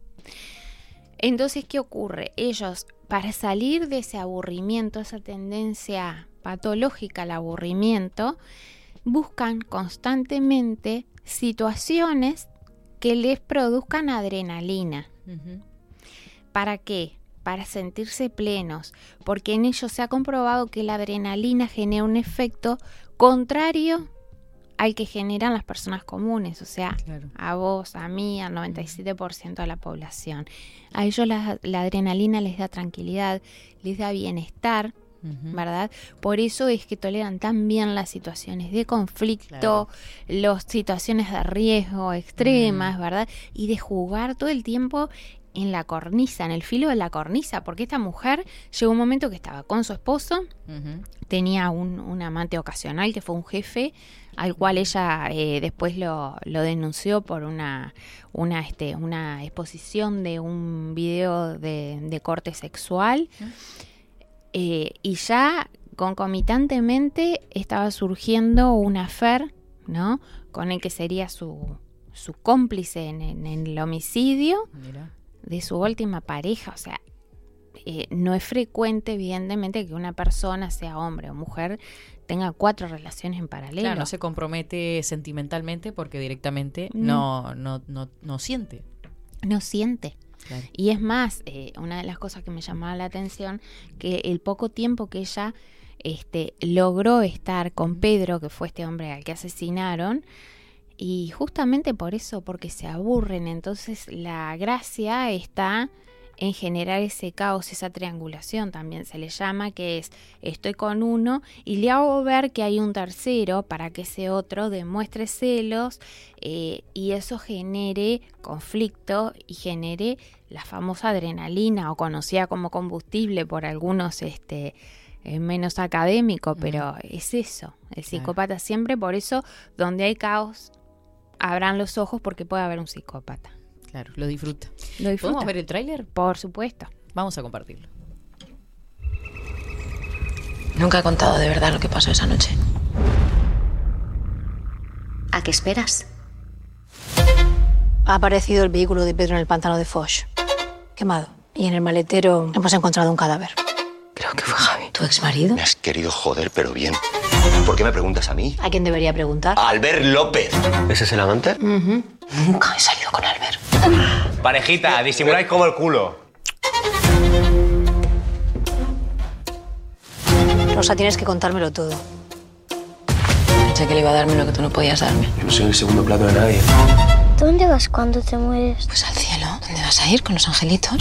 Entonces, ¿qué ocurre? Ellos, para salir de ese aburrimiento, esa tendencia patológica al aburrimiento, buscan constantemente situaciones que les produzcan adrenalina. ¿Para qué? Para sentirse plenos, porque en ellos se ha comprobado que la adrenalina genera un efecto contrario al que generan las personas comunes, o sea, Claro. a vos, a mí, al 97% de la población. A ellos la, la adrenalina les da tranquilidad, les da bienestar, ¿verdad? Por eso es que toleran tan bien las situaciones de conflicto, las situaciones de riesgo extremas, ¿verdad? Y de jugar todo el tiempo en la cornisa, en el filo de la cornisa, porque esta mujer llegó un momento que estaba con su esposo, tenía un, un amante ocasional que fue un jefe al cual ella eh, después lo, lo denunció por una una este una exposición de un video de, de corte sexual Eh, y ya concomitantemente estaba surgiendo una affair no con el que sería su su cómplice en, en- en el homicidio Mira. de su última pareja. O sea, eh, no es frecuente, evidentemente, que una persona, sea hombre o mujer, tenga cuatro relaciones en paralelo. Claro, no se compromete sentimentalmente porque directamente Mm. no, no, no, no siente. No siente. Claro. Y es más, eh, una de las cosas que me llamaba la atención, que el poco tiempo que ella este, logró estar con Pedro, que fue este hombre al que asesinaron, y justamente por eso, porque se aburren, entonces la gracia está en generar ese caos, esa triangulación también se le llama, que es estoy con uno y le hago ver que hay un tercero para que ese otro demuestre celos eh, y eso genere conflicto y genere la famosa adrenalina o conocida como combustible por algunos este eh, menos académico, pero es eso, el psicópata siempre, por eso donde hay caos abran los ojos porque puede haber un psicópata. Claro, lo disfruta. Lo disfruta. ¿Podemos ver el tráiler? Por supuesto. Vamos a compartirlo. Nunca he contado de verdad lo que pasó esa noche. ¿A qué esperas? Ha aparecido el vehículo de Pedro en el pantano de Foch. Quemado. Y en el maletero hemos encontrado un cadáver. Creo que fue Javi. ¿Tu ex marido? Me has querido joder, pero bien. ¿Por qué me preguntas a mí? ¿A quién debería preguntar? A Albert López. ¿Ese es el amante? Ujú. Nunca he salido con Albert. Parejita, disimuláis como el culo. Rosa, tienes que contármelo todo. Pensé que le iba a darme lo que tú no podías darme. Yo no soy el segundo plato de nadie. ¿Dónde vas cuando te mueres? Pues al cielo. ¿Dónde vas a ir con los angelitos?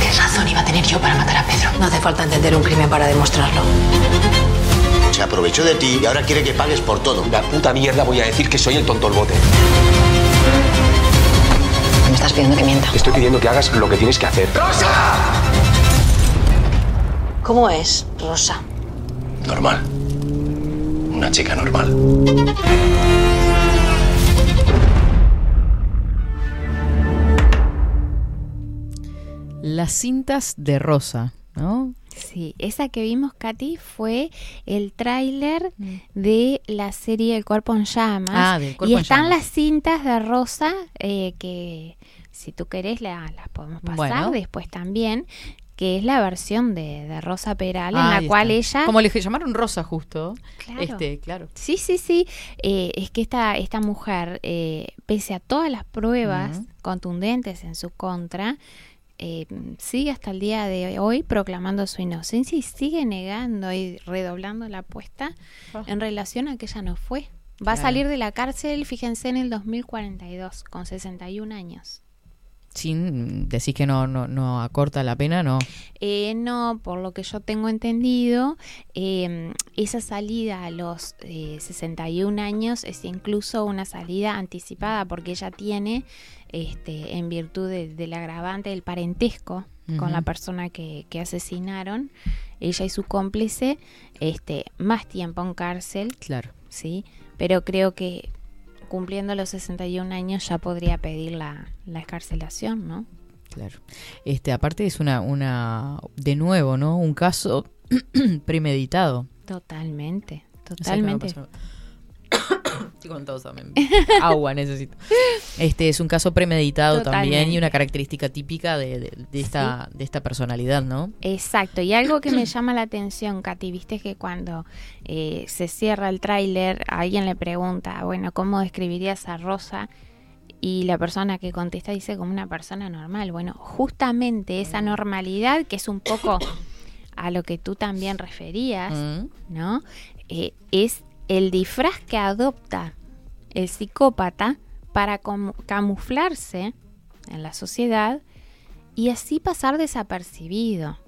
¿Qué razón iba a tener yo para matar a Pedro? No hace falta entender un crimen para demostrarlo. Se aprovechó de ti y ahora quiere que pagues por todo. La puta mierda voy a decir que soy el tonto el bote. Me estás pidiendo que mienta. Estoy pidiendo que hagas lo que tienes que hacer. ¿Cómo es, Rosa? Normal. Una chica normal. Las cintas de Rosa, ¿no? Sí, esa que vimos, Katy, fue el tráiler de la serie El cuerpo en llamas. Ah, del Cuerpo y en están Llamas. las cintas de Rosa eh, que, si tú querés, la- las podemos pasar Bueno. después también, que es la versión de, de Rosa Peral, en Ahí la cual está. ella... Como le llamaron Rosa justo. Claro. Este, claro. Sí, sí, sí. Eh, es que esta, esta mujer, eh, pese a todas las pruebas contundentes en su contra, eh, sigue hasta el día de hoy proclamando su inocencia y sigue negando y redoblando la apuesta en relación a que ella no fue. Va a salir de la cárcel, fíjense, en el 2042, con 61 años. Sin decir que no, no, no acorta la pena, no. Eh, no, por lo que yo tengo entendido, eh, esa salida a los eh, 61 años es incluso una salida anticipada porque ella tiene, este, en virtud de- del agravante del parentesco con la persona que, que asesinaron, ella y su cómplice, este, más tiempo en cárcel. Claro. Sí, pero creo que cumpliendo los 61 años ya podría pedir la, la escarcelación, ¿no? Claro. Este, aparte es una, una, de nuevo, ¿no? Un caso premeditado. Totalmente, totalmente. Estoy con tos también. Agua necesito. Este es un caso premeditado también y una característica típica de, de- de esta, de esta personalidad, ¿no? Exacto, y algo que me llama la atención, Katy, viste que cuando eh, se cierra el tráiler, alguien le pregunta, bueno, ¿cómo describirías a Rosa? Y la persona que contesta dice como una persona normal. Bueno, justamente esa normalidad, que es un poco a lo que tú también referías, Mm. ¿no? Eh, es el disfraz que adopta el psicópata para camuflarse en la sociedad y así pasar desapercibido,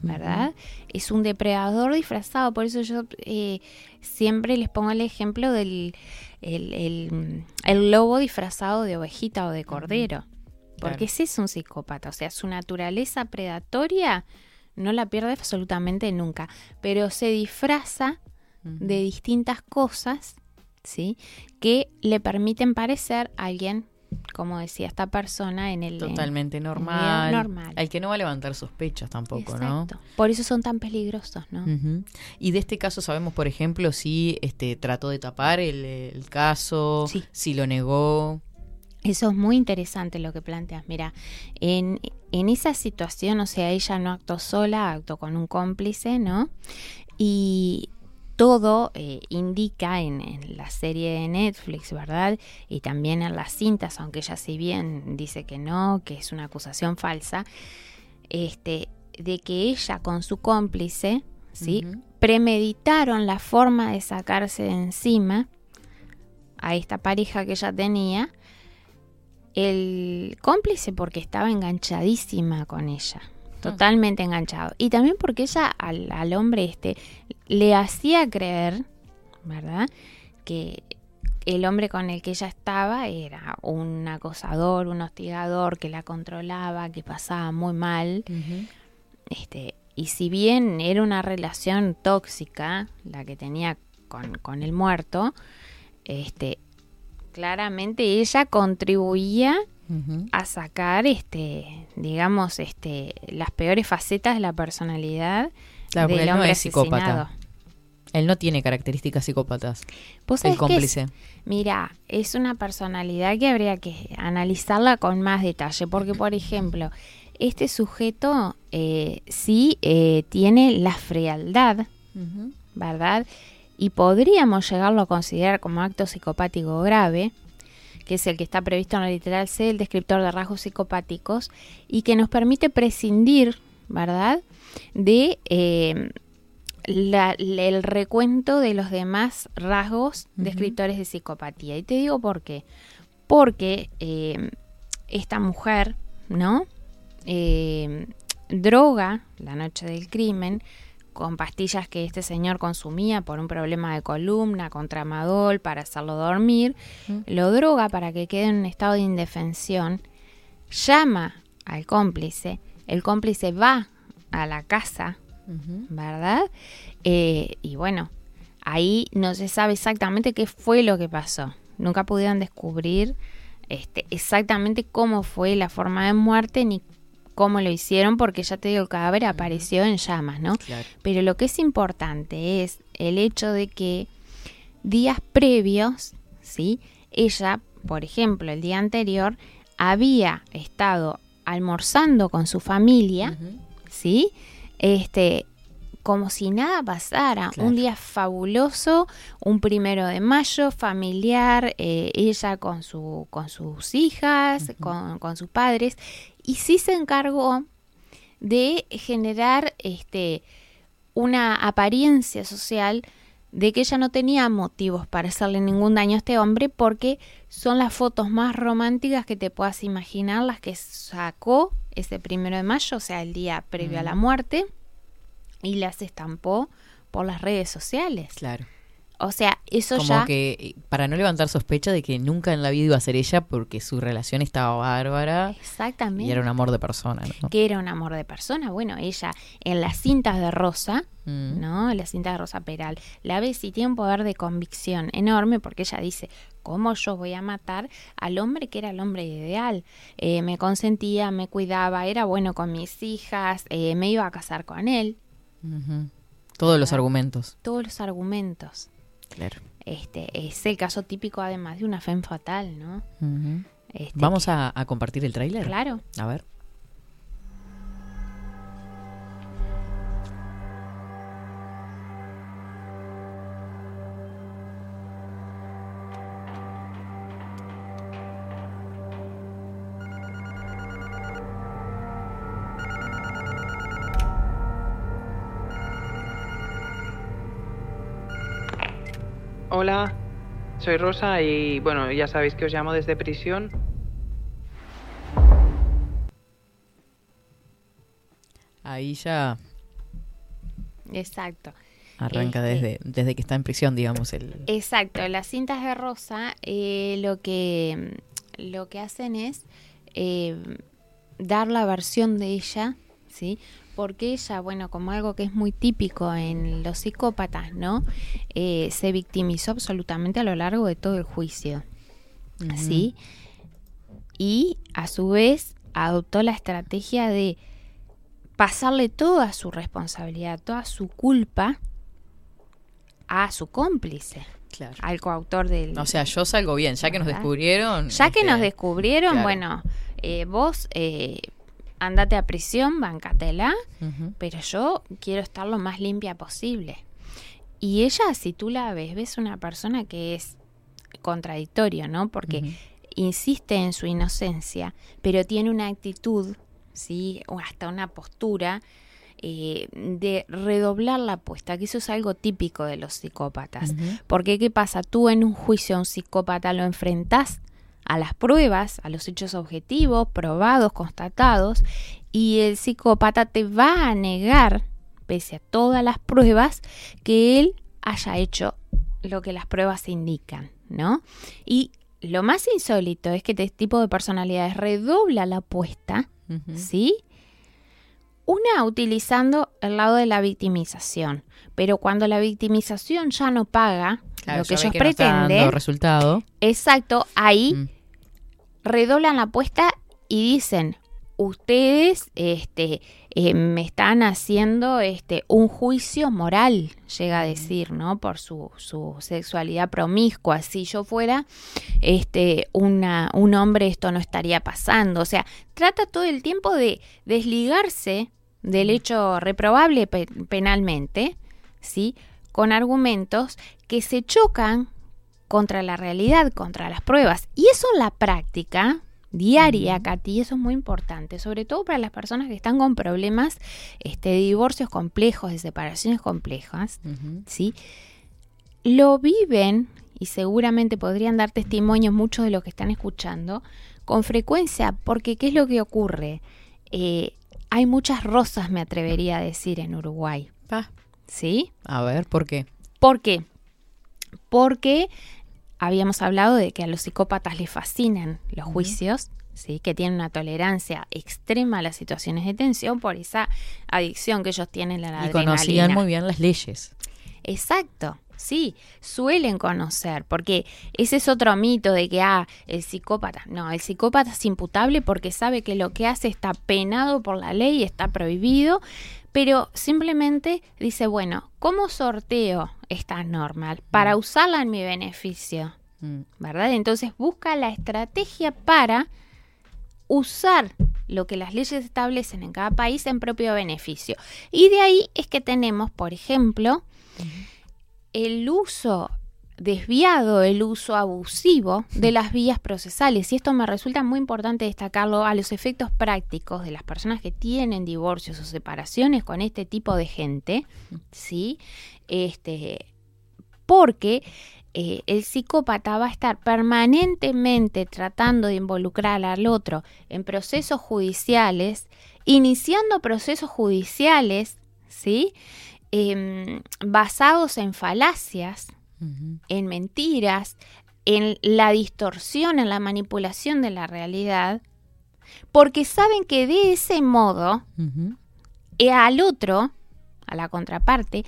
¿verdad? Es un depredador disfrazado, por eso yo eh, siempre les pongo el ejemplo del el, el- el lobo disfrazado de ovejita o de cordero, porque Claro. ese es un psicópata, o sea, su naturaleza predatoria no la pierde absolutamente nunca, pero se disfraza de distintas cosas, ¿sí? Que le permiten parecer alguien, como decía esta persona, en el... Totalmente en normal. normal. Al que no va a levantar sospechas tampoco, ¿no? Exacto. Por eso son tan peligrosos, ¿no? Y de este caso sabemos, por ejemplo, si este trató de tapar el, el caso, si lo negó. Eso es muy interesante lo que planteas. Mira, en, en esa situación, o sea, ella no actuó sola, actuó con un cómplice, ¿no? Y todo eh, indica en, en la serie de Netflix, ¿verdad? Y también en las cintas, aunque ella si bien dice que no, que es una acusación falsa, este, de que ella con su cómplice, ¿sí? Premeditaron la forma de sacarse de encima a esta pareja que ella tenía el cómplice porque estaba enganchadísima con ella, totalmente enganchado. Y también porque ella al, al hombre este le hacía creer, ¿verdad? Que el hombre con el que ella estaba era un acosador, un hostigador que la controlaba, que pasaba muy mal. Este, y si bien era una relación tóxica la que tenía con, con el muerto, este, claramente ella contribuía a sacar este digamos este las peores facetas de la personalidad Claro, del él no hombre es psicópata. Él no tiene características psicópatas. ¿Vos el cómplice. es? Mira, es una personalidad que habría que analizarla con más detalle, porque por ejemplo, este sujeto eh, sí eh, tiene la frialdad, ¿verdad? Y podríamos llegarlo a considerar como acto psicopático grave, que es el que está previsto en la literal C, el descriptor de rasgos psicopáticos, y que nos permite prescindir, ¿verdad? De eh, la- el recuento de los demás rasgos descriptores de psicopatía. Y te digo por qué. Porque eh, esta mujer, ¿no? Eh, droga la noche del crimen con pastillas que este señor consumía por un problema de columna, con tramadol para hacerlo dormir, lo droga para que quede en un estado de indefensión, llama al cómplice, el cómplice va a la casa, ¿verdad? Eh, y bueno, ahí no se sabe exactamente qué fue lo que pasó. Nunca pudieron descubrir este, exactamente cómo fue la forma de muerte ni cómo lo hicieron, porque ya te digo, el cadáver apareció en llamas, ¿no? Pero lo que es importante es el hecho de que días previos, ¿sí? Ella, por ejemplo, el día anterior, había estado almorzando con su familia, ¿sí? Este, como si nada pasara. Un día fabuloso, un primero de mayo, familiar, eh, ella con, su, con sus hijas, con, con sus padres, y sí se encargó de generar este, una apariencia social de que ella no tenía motivos para hacerle ningún daño a este hombre porque son las fotos más románticas que te puedas imaginar las que sacó ese primero de mayo, o sea, el día previo a la Mm. muerte, y las estampó por las redes sociales. Claro. O sea, eso Como ya... que eh, para no levantar sospecha de que nunca en la vida iba a ser ella porque su relación estaba bárbara Exactamente. y era un amor de persona, ¿no? que era un amor de persona. Bueno, ella en las cintas de Rosa, Mm. ¿no? En las cintas de Rosa Peral, la ves y tiene un poder de convicción enorme porque ella dice, ¿cómo yo voy a matar al hombre que era el hombre ideal? Eh, me consentía, me cuidaba, era bueno con mis hijas, eh, me iba a casar con él. Todos los argumentos. todos los argumentos. Claro. Este, es el caso típico además de una fe fatal, ¿no? Este, Vamos a, a compartir el tráiler. Claro. A ver. Soy Rosa y bueno, ya sabéis que os llamo desde prisión. Ahí ya Exacto. arranca Este, desde, desde que está en prisión, digamos. El... Exacto, las cintas de rosa eh, lo que lo que hacen es eh, dar la versión de ella, ¿sí? Porque ella, bueno, como algo que es muy típico en los psicópatas, ¿no? Eh, se victimizó absolutamente a lo largo de todo el juicio, ¿sí? Y a su vez adoptó la estrategia de pasarle toda su responsabilidad, toda su culpa a su cómplice, Claro. al coautor del... O sea, yo salgo bien, ya que nos descubrieron. Ya que este, nos descubrieron, claro. bueno, eh, vos eh, andate a prisión, bancatela, pero yo quiero estar lo más limpia posible. Y ella, si tú la ves, ves una persona que es contradictorio, ¿no? Porque insiste en su inocencia, pero tiene una actitud, ¿sí? O hasta una postura eh, de redoblar la apuesta, que eso es algo típico de los psicópatas. Ujú. Porque, ¿qué pasa? Tú en un juicio a un psicópata lo enfrentás a las pruebas, a los hechos objetivos, probados, constatados, y el psicópata te va a negar, pese a todas las pruebas, que él haya hecho lo que las pruebas indican, ¿no? Y lo más insólito es que este tipo de personalidades redobla la apuesta. ¿sí? Una utilizando el lado de la victimización, pero cuando la victimización ya no paga Claro, lo que ellos que no pretenden, resultado. exacto, ahí Mm. redoblan la apuesta y dicen, ustedes este, eh, me están haciendo este, un juicio moral, llega a decir, ¿no? Por su, su sexualidad promiscua. Si yo fuera este, una, un hombre, esto no estaría pasando. O sea, trata todo el tiempo de desligarse del hecho reprobable pe- penalmente, ¿sí? Con argumentos que se chocan contra la realidad, contra las pruebas. Y eso en la práctica diaria, Katy, eso es muy importante, sobre todo para las personas que están con problemas este, de divorcios complejos, de separaciones complejas. ¿sí? Lo viven, y seguramente podrían dar testimonio muchos de los que están escuchando, con frecuencia, porque ¿qué es lo que ocurre? Eh, hay muchas rosas, me atrevería a decir, en Uruguay. Ah, ¿Sí? a ver, ¿por qué? ¿Por qué? Porque habíamos hablado de que a los psicópatas les fascinan los juicios, ¿sí? que tienen una tolerancia extrema a las situaciones de tensión por esa adicción que ellos tienen a la Y conocían muy bien las leyes. Exacto, sí, suelen conocer, porque ese es otro mito de que, ah, el psicópata, no, el psicópata es imputable porque sabe que lo que hace está penado por la ley, está prohibido, pero simplemente dice, bueno, ¿cómo sorteo esta norma para usarla en mi beneficio? Mm. ¿Verdad? Entonces busca la estrategia para usar lo que las leyes establecen en cada país en propio beneficio. Y de ahí es que tenemos, por ejemplo, el uso desviado, el uso abusivo de las vías procesales. Y esto me resulta muy importante destacarlo a los efectos prácticos de las personas que tienen divorcios o separaciones con este tipo de gente, ¿sí? Este, porque eh, el psicópata va a estar permanentemente tratando de involucrar al otro en procesos judiciales, iniciando procesos judiciales, ¿sí? Em, basados en falacias, En mentiras, en la distorsión, en la manipulación de la realidad, porque saben que de ese modo eh, al otro, a la contraparte,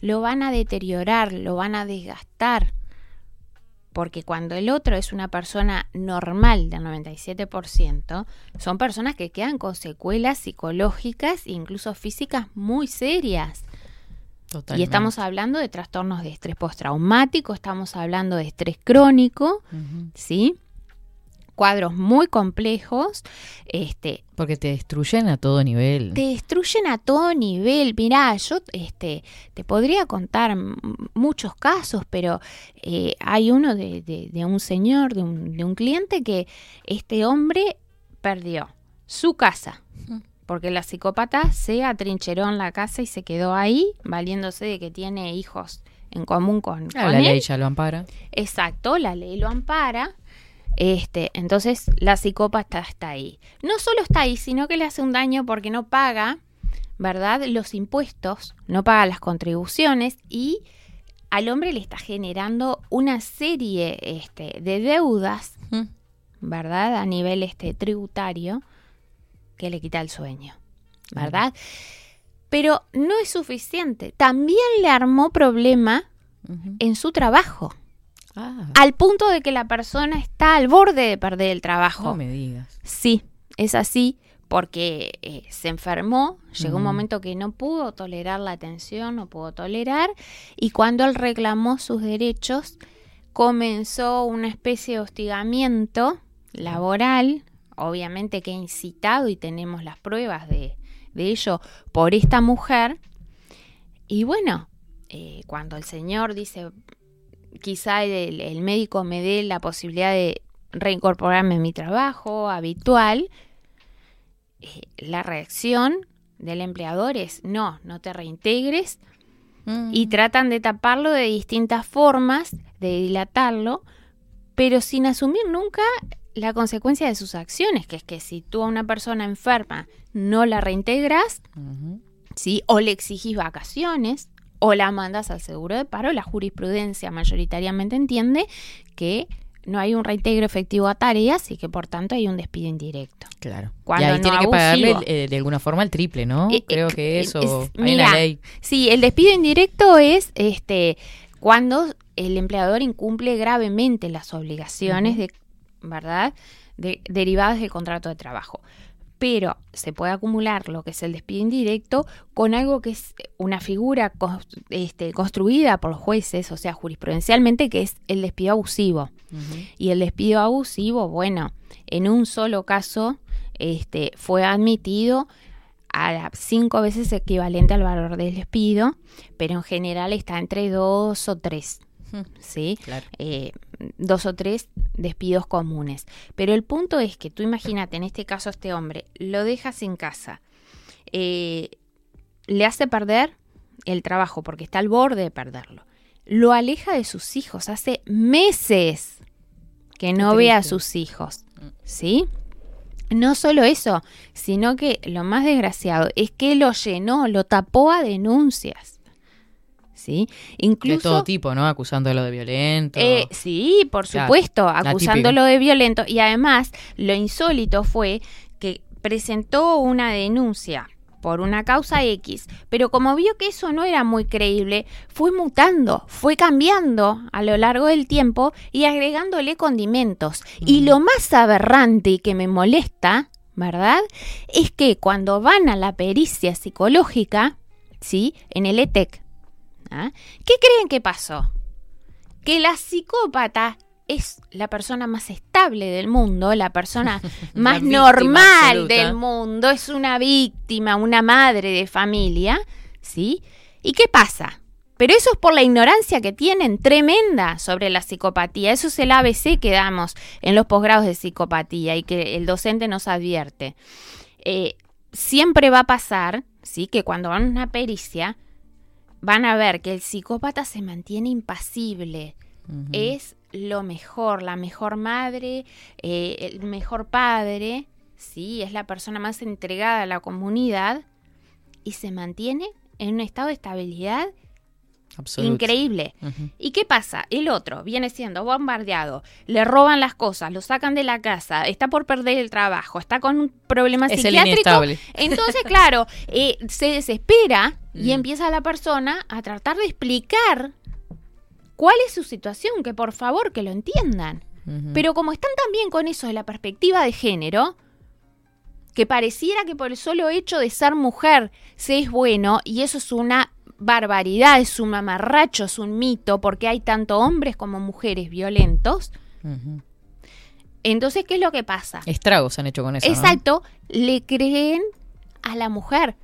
lo van a deteriorar, lo van a desgastar. Porque cuando el otro es una persona normal del 97%, son personas que quedan con secuelas psicológicas e incluso físicas muy serias. Totalmente. Y estamos hablando de trastornos de estrés postraumático, estamos hablando de estrés crónico, ¿sí? Cuadros muy complejos, este, Porque te destruyen a todo nivel. te destruyen a todo nivel. Mirá, yo este, te podría contar muchos casos, pero eh, hay uno de, de- de un señor, de un, de un cliente, que este hombre perdió su casa. Porque la psicópata se atrincheró en la casa y se quedó ahí, valiéndose de que tiene hijos en común con, Ah, con la él. ley ya lo ampara. Exacto, la ley lo ampara. Este, entonces la psicópata está ahí. No solo está ahí, sino que le hace un daño porque no paga, ¿verdad? Los impuestos, no paga las contribuciones y al hombre le está generando una serie este, de deudas, ¿verdad? A nivel este, tributario que le quita el sueño, ¿verdad? Pero no es suficiente. También le armó problema en su trabajo. Ah. Al punto de que la persona está al borde de perder el trabajo. No me digas. Sí, es así, porque eh, se enfermó, llegó un momento que no pudo tolerar la atención, no pudo tolerar, y cuando él reclamó sus derechos, comenzó una especie de hostigamiento laboral, obviamente que incitado y tenemos las pruebas de, de ello por esta mujer, y bueno, eh, cuando el señor dice, quizá el, el médico me dé la posibilidad de reincorporarme en mi trabajo habitual, eh, la reacción del empleador es no, no te reintegres y tratan de taparlo de distintas formas, de dilatarlo, pero sin asumir nunca la consecuencia de sus acciones, que es que si tú a una persona enferma no la reintegras, ¿sí? o le exigís vacaciones, o la mandas al seguro de paro, la jurisprudencia mayoritariamente entiende que no hay un reintegro efectivo a tareas y que por tanto hay un despido indirecto. Claro. Cuando y ahí no tiene que pagarle eh, de alguna forma el triple, ¿no? Eh, Creo eh, que es- eso. es- hay mira, una ley. Sí, el despido indirecto es este cuando el empleador incumple gravemente las obligaciones de, ¿verdad? De- derivadas del contrato de trabajo. Pero se puede acumular lo que es el despido indirecto con algo que es una figura este, construida por los jueces, o sea, jurisprudencialmente, que es el despido abusivo. Y el despido abusivo, bueno, en un solo caso este, fue admitido a cinco veces equivalente al valor del despido, pero en general está entre dos o tres. ¿Sí? Eh, dos o tres despidos comunes. Pero el punto es que tú imagínate, en este caso, este hombre lo deja sin casa, eh, le hace perder el trabajo porque está al borde de perderlo, lo aleja de sus hijos, hace meses que no ve a sus hijos, ¿sí? No solo eso, sino que lo más desgraciado es que lo llenó, lo tapó a denuncias. ¿Sí? De Incluso todo tipo, ¿no? Acusándolo de violento. eh, sí, por supuesto, la acusándolo de violento. Y además, lo insólito fue que presentó una denuncia por una causa X, pero como vio que eso no era muy creíble, fue mutando, fue cambiando a lo largo del tiempo y agregándole condimentos. Y lo más aberrante y que me molesta, ¿verdad? Es que cuando van a la pericia psicológica, ¿sí? En el ETEC, ¿ah? ¿qué creen que pasó? que la psicópata es la persona más estable del mundo, la persona más normal absoluta. del mundo, es una víctima, una madre de familia, ¿sí? ¿Y qué pasa? Pero eso es por la ignorancia que tienen tremenda sobre la psicopatía. Eso es el ABC que damos en los posgrados de psicopatía y que el docente nos advierte. Eh, siempre va a pasar, ¿sí? Que cuando van a una pericia, van a ver que el psicópata se mantiene impasible. Es lo mejor, la mejor madre, eh, el mejor padre, sí, es la persona más entregada a la comunidad y se mantiene en un estado de estabilidad increíble. ¿Y qué pasa? El otro viene siendo bombardeado, le roban las cosas, lo sacan de la casa, está por perder el trabajo, está con un problema Es psiquiátrico. Entonces, claro, eh, se desespera y Mm. empieza la persona a tratar de explicar cuál es su situación, que por favor que lo entiendan. Pero como están también con eso de la perspectiva de género, que pareciera que por el solo hecho de ser mujer se es bueno, y eso es una barbaridad, es un mamarracho, es un mito, porque hay tanto hombres como mujeres violentos. Entonces, ¿qué es lo que pasa? Estragos han hecho con eso. ¿no? Exacto, le creen a la mujer.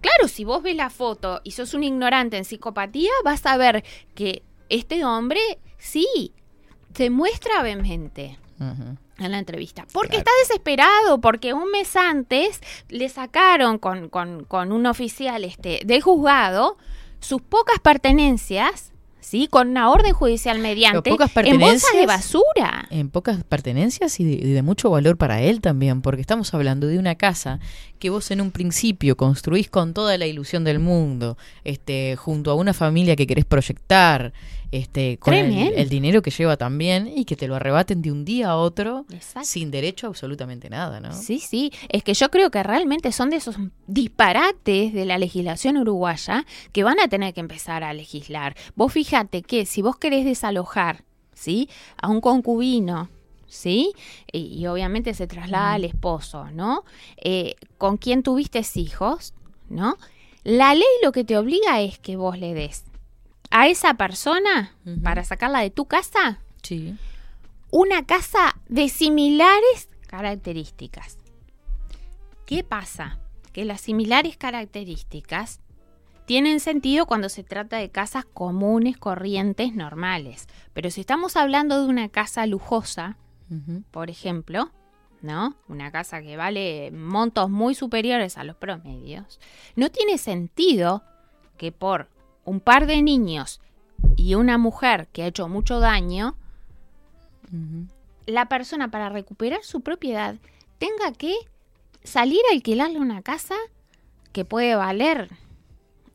Claro, si vos ves la foto y sos un ignorante en psicopatía, vas a ver que este hombre sí se muestra vehemente en la entrevista. Porque está desesperado, porque un mes antes le sacaron con, con- con un oficial este, del juzgado sus pocas pertenencias, ¿sí? Con una orden judicial mediante, pocas en bolsas de basura. En pocas pertenencias y de, mucho valor para él también, porque estamos hablando de una casa que vos en un principio construís con toda la ilusión del mundo, este, junto a una familia que querés proyectar, este, con el dinero que lleva también, y que te lo arrebaten de un día a otro sin derecho a absolutamente nada, ¿no? Sí, sí, es que yo creo que realmente son de esos disparates de la legislación uruguaya que van a tener que empezar a legislar. Vos fíjate que si vos querés desalojar, ¿sí? A un concubino, ¿sí? Y, y obviamente se traslada al esposo, ¿no? Eh, con quien tuviste hijos, ¿no? La ley lo que te obliga es que vos le des a esa persona, para sacarla de tu casa, Sí. una casa de similares características. ¿Qué pasa? Que las similares características tienen sentido cuando se trata de casas comunes, corrientes, normales. Pero si estamos hablando de una casa lujosa, por ejemplo, ¿no? Una casa que vale montos muy superiores a los promedios, no tiene sentido que por un par de niños y una mujer que ha hecho mucho daño, la persona para recuperar su propiedad tenga que salir a alquilarle una casa que puede valer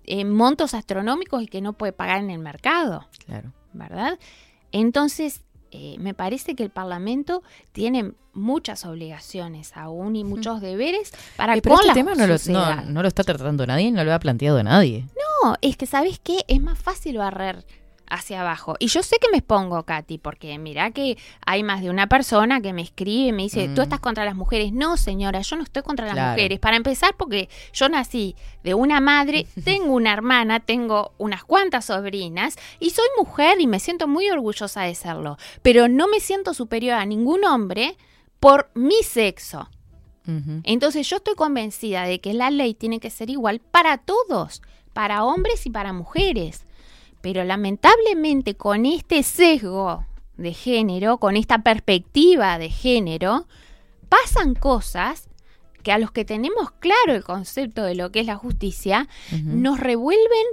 eh, montos astronómicos y que no puede pagar en el mercado. Claro. ¿verdad? Entonces, eh, me parece que el Parlamento tiene muchas obligaciones aún y muchos deberes para Eh, pero con este la tema no lo, no, no lo está tratando nadie, no lo ha planteado nadie. No, es que ¿sabes qué? Es más fácil barrer hacia abajo. Y yo sé que me expongo, Katy, porque mira que hay más de una persona que me escribe y me dice, tú Mm. estás contra las mujeres. No, señora, yo no estoy contra las Claro. mujeres. Para empezar, porque yo nací de una madre, tengo una hermana, tengo unas cuantas sobrinas y soy mujer y me siento muy orgullosa de serlo. Pero no me siento superior a ningún hombre por mi sexo. Entonces yo estoy convencida de que la ley tiene que ser igual para todos, para hombres y para mujeres. Pero lamentablemente con este sesgo de género, con esta perspectiva de género, pasan cosas que a los que tenemos claro el concepto de lo que es la justicia, nos revuelven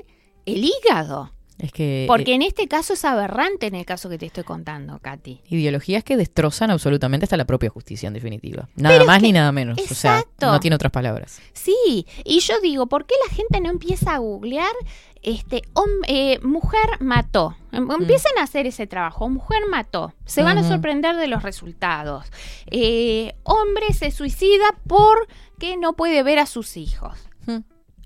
el hígado. Es que Porque eh, en este caso es aberrante en el caso que te estoy contando, Katy. ideologías que destrozan absolutamente hasta la propia justicia en definitiva. Nada Pero es más que- ni nada menos. O sea, Exacto. no tiene otras palabras. Sí, y yo digo, ¿por qué la gente no empieza a googlear este hom- eh, mujer mató? Em- Empiecen a hacer ese trabajo, mujer mató. Se van a sorprender de los resultados. Eh, hombre se suicida porque no puede ver a sus hijos.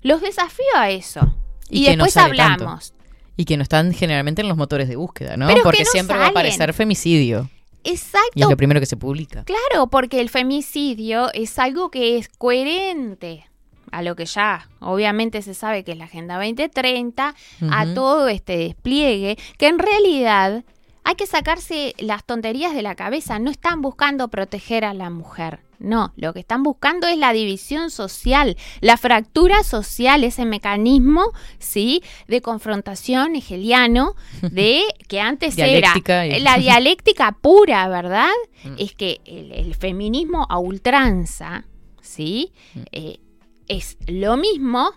Los desafío a eso. Y, después hablamos. Y que no están generalmente en los motores de búsqueda, ¿no? Pero Porque no siempre va a aparecer femicidio. Exacto. Y es lo primero que se publica. Claro, porque el femicidio es algo que es coherente a lo que ya obviamente se sabe que es la Agenda 2030, a todo este despliegue, que en realidad hay que sacarse las tonterías de la cabeza, no están buscando proteger a la mujer. No, lo que están buscando es la división social, la fractura social, ese mecanismo, ¿sí? De confrontación hegeliano, de que antes Dialéctica era y- la dialéctica pura, ¿verdad? Mm. Es que el, el feminismo a ultranza, ¿sí? Mm. Eh, es lo mismo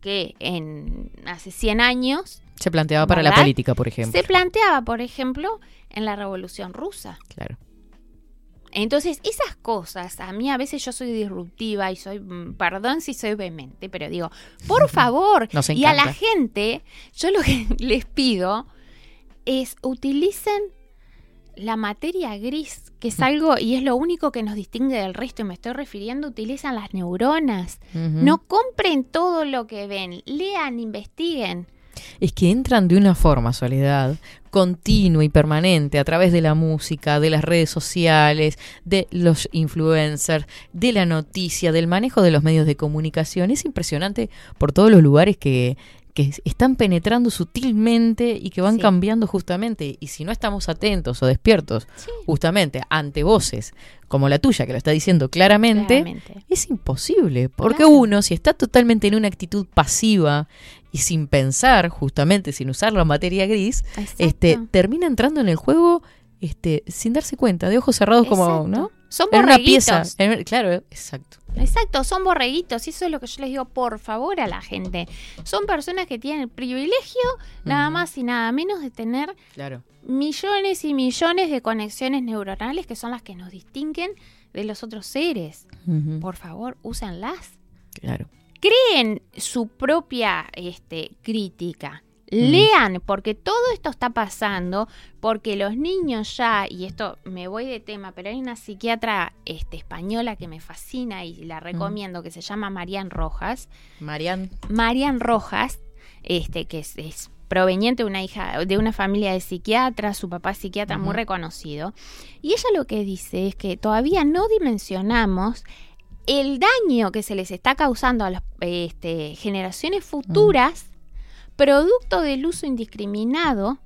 que en hace 100 años Se planteaba para la política, por ejemplo. se planteaba, por ejemplo, en la Revolución Rusa. Claro. Entonces, esas cosas, a mí a veces yo soy disruptiva y soy, mm, perdón si soy vehemente, pero digo, por favor, Nos y a la gente, yo lo que les pido es utilicen la materia gris, que es algo y es lo único que nos distingue del resto, y me estoy refiriendo, utilizan las neuronas. No compren todo lo que ven, lean, investiguen. Es que entran de una forma, Soledad, continua y permanente a través de la música, de las redes sociales, de los influencers, de la noticia, del manejo de los medios de comunicación. Es impresionante por todos los lugares que, que están penetrando sutilmente y que van Sí. cambiando justamente. Y si no estamos atentos o despiertos justamente ante voces como la tuya, que lo está diciendo claramente, Claramente. es imposible. Porque Claro. uno, si está totalmente en una actitud pasiva y sin pensar, justamente sin usar la materia gris, este, termina entrando en el juego este, sin darse cuenta, de ojos cerrados como, Exacto. ¿no? Son en una pieza. en- claro, exacto. Exacto, son borreguitos y eso es lo que yo les digo por favor a la gente. Son personas que tienen el privilegio nada más y nada menos de tener Claro. millones y millones de conexiones neuronales que son las que nos distinguen de los otros seres. Por favor, úsenlas. Claro. Creen su propia este, crítica. Lean, porque todo esto está pasando, porque los niños ya, y esto me voy de tema, pero hay una psiquiatra este, española que me fascina y la recomiendo, que se llama Marian Rojas. Marian. Marian Rojas, este, que es, es proveniente de una hija, de una familia de psiquiatras, su papá es psiquiatra muy reconocido. Y ella lo que dice es que todavía no dimensionamos el daño que se les está causando a las este, generaciones futuras, producto del uso indiscriminado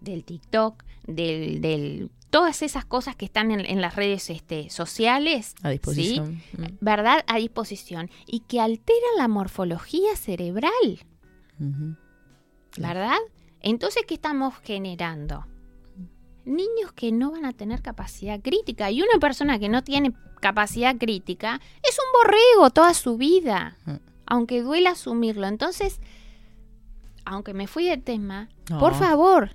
del TikTok, del, del todas esas cosas que están en, en las redes este, sociales. A disposición. ¿sí? Mm. ¿Verdad? A disposición. Y que alteran la morfología cerebral. Ujú. ¿Verdad? Entonces, ¿qué estamos generando? Niños que no van a tener capacidad crítica. Y una persona que no tiene capacidad crítica es un borrego toda su vida. Mm. Aunque duela asumirlo. Entonces, aunque me fui de tema, No. por favor,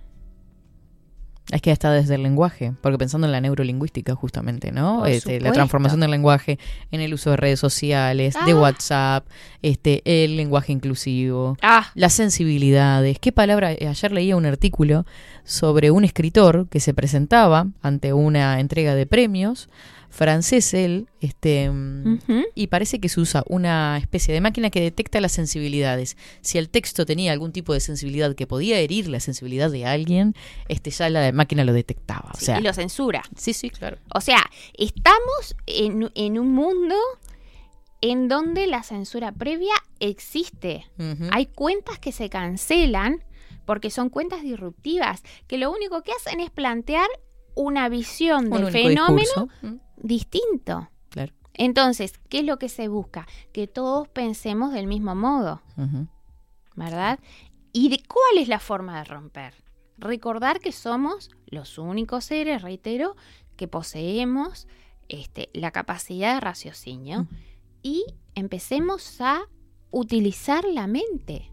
Es que está desde el lenguaje, porque pensando en la neurolingüística justamente, ¿no? Este, la transformación del lenguaje en el uso de redes sociales, de Ah. WhatsApp, este, el lenguaje inclusivo, Ah. las sensibilidades. ¿Qué palabra? eh, Ayer leía un artículo sobre un escritor que se presentaba ante una entrega de premios francés él, este, y parece que se usa una especie de máquina que detecta las sensibilidades. Si el texto tenía algún tipo de sensibilidad que podía herir la sensibilidad de alguien, este ya la máquina lo detectaba. O Sí, sea, y lo censura. sí, sí, claro. O sea, estamos en, en un mundo en donde la censura previa existe. Hay cuentas que se cancelan porque son cuentas disruptivas, que lo único que hacen es plantear una visión Un del fenómeno discurso. Mm, distinto. Claro. Entonces, ¿qué es lo que se busca? Que todos pensemos del mismo modo. ¿verdad? ¿Y de cuál es la forma de romper? Recordar que somos los únicos seres, reitero, que poseemos este, la capacidad de raciocinio y empecemos a utilizar la mente.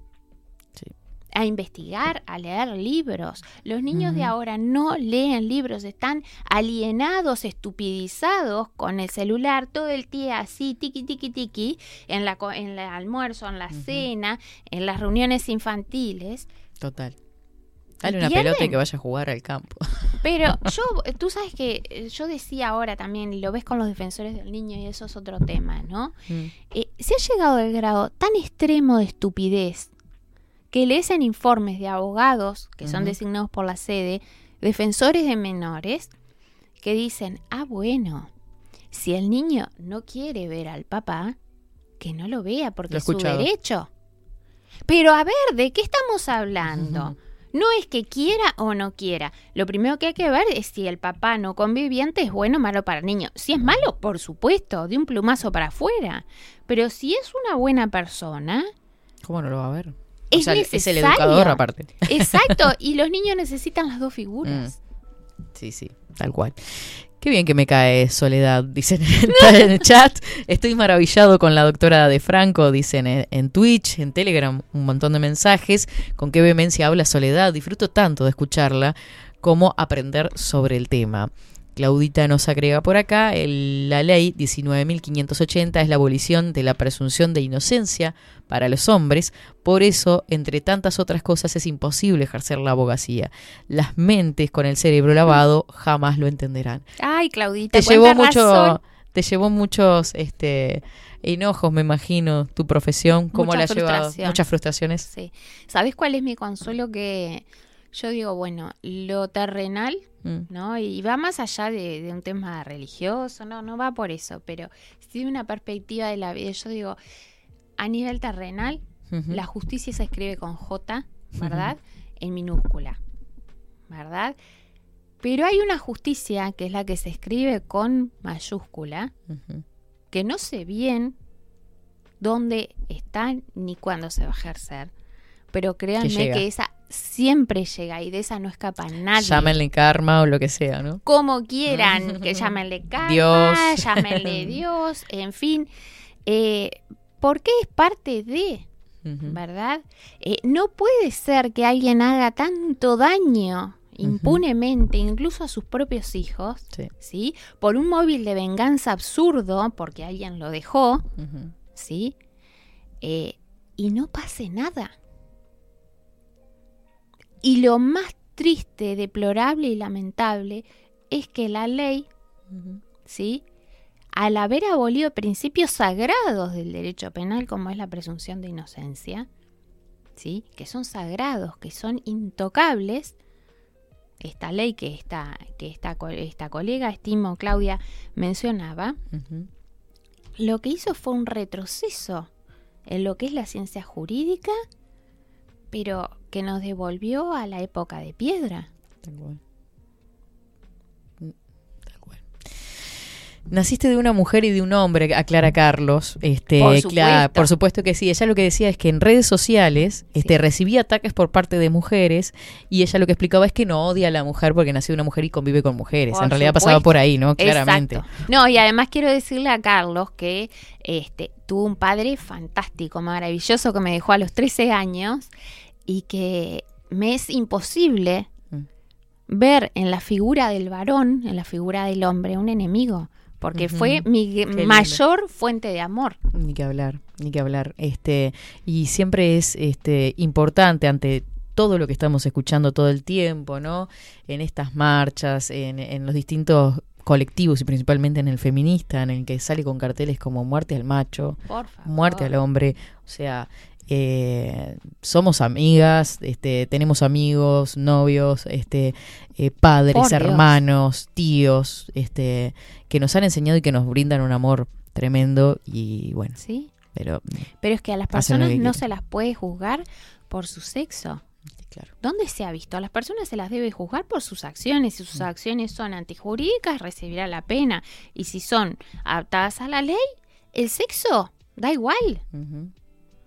A investigar, a leer libros. Los niños de ahora no leen libros, están alienados, estupidizados con el celular todo el día así, tiki, tiki, tiki, en, la, en el almuerzo, en la cena, en las reuniones infantiles. Total. Dale una pierden. pelota y que vaya a jugar al campo. Pero yo, tú sabes que eh, yo decía ahora también, y lo ves con los defensores del niño, y eso es otro tema, ¿no? Mm. Eh, se ha llegado al grado tan extremo de estupidez que lees en informes de abogados que son designados por la sede, defensores de menores, que dicen, ah, bueno, si el niño no quiere ver al papá, que no lo vea porque Lo es su derecho. Pero a ver, ¿de qué estamos hablando? No es que quiera o no quiera. Lo primero que hay que ver es si el papá no conviviente es bueno o malo para el niño. Si es malo, por supuesto, de un plumazo para afuera. Pero si es una buena persona, ¿Cómo no lo va a ver? Es o sea, es el educador aparte. Exacto, y los niños necesitan las dos figuras. Sí, sí, tal cual. Qué bien que me cae Soledad, dicen en el chat. Estoy maravillado con la doctora de Franco, dicen en, en Twitch, en Telegram, un montón de mensajes. Con qué vehemencia habla Soledad. Disfruto tanto de escucharla como aprender sobre el tema. Claudita nos agrega por acá, el- la ley 19.580 es la abolición de la presunción de inocencia para los hombres, por eso, entre tantas otras cosas, es imposible ejercer la abogacía. Las mentes con el cerebro lavado jamás lo entenderán. Ay, Claudita, Te llevó mucho, razón. te llevó muchos este enojos, me imagino, tu profesión, cómo Mucha la has llevado, muchas frustraciones. Sí. ¿Sabes cuál es mi consuelo? Que yo digo, bueno, lo terrenal, Mm. ¿no? Y va más allá de, de un tema religioso, no, no va por eso, pero de una perspectiva de la vida. Yo digo, a nivel terrenal. La justicia se escribe con J, ¿verdad? En minúscula, ¿verdad? Pero hay una justicia que es la que se escribe con mayúscula, que no sé bien dónde está ni cuándo se va a ejercer. Pero créanme que esa siempre llega y de esa no escapa nadie. Llámenle karma o lo que sea, ¿no? Como quieran, que llámenle karma, Dios. llámenle Dios, en fin. Eh, porque es parte de. ¿verdad? Eh, no puede ser que alguien haga tanto daño impunemente, incluso a sus propios hijos, Sí. ¿sí? Por un móvil de venganza absurdo, porque alguien lo dejó. ¿sí? Eh, y no pase nada. Y lo más triste, deplorable y lamentable es que la ley, ¿sí? Al haber abolido principios sagrados del derecho penal, como es la presunción de inocencia, ¿sí? Que son sagrados, que son intocables, esta ley que esta, que esta, esta colega, estimo Claudia, mencionaba, lo que hizo fue un retroceso en lo que es la ciencia jurídica, pero que nos devolvió a la época de piedra. Tal cual. Mm, Tal cual. Naciste de una mujer y de un hombre, aclara Carlos. Este, Por supuesto. por supuesto que sí. Ella lo que decía es que en redes sociales este, recibía ataques por parte de mujeres y ella lo que explicaba es que no odia a la mujer porque nació de una mujer y convive con mujeres. Por en realidad pasaba por ahí, ¿no? Claramente. Exacto. No, y además quiero decirle a Carlos que este, tuvo un padre fantástico, maravilloso, que me dejó a los 13 años y que me es imposible Mm. ver en la figura del varón, en la figura del hombre, un enemigo, porque fue mi Qué lindo. mayor fuente de amor. Ni que hablar, ni que hablar. Este, y siempre es este importante ante todo lo que estamos escuchando todo el tiempo, ¿no? En estas marchas, en, en los distintos colectivos y principalmente en el feminista, en el que sale con carteles como muerte al macho, muerte al hombre, o sea, eh, somos amigas, este, tenemos amigos, novios, este, eh, padres, Por Dios. hermanos, tíos, este, que nos han enseñado y que nos brindan un amor tremendo y bueno, Sí. pero Pero es que a las personas no se las puede juzgar por su sexo. Claro. ¿Dónde se ha visto? A las personas se las debe juzgar por sus acciones. Si sus Mm. acciones son antijurídicas, recibirá la pena. Y si son adaptadas a la ley, el sexo da igual.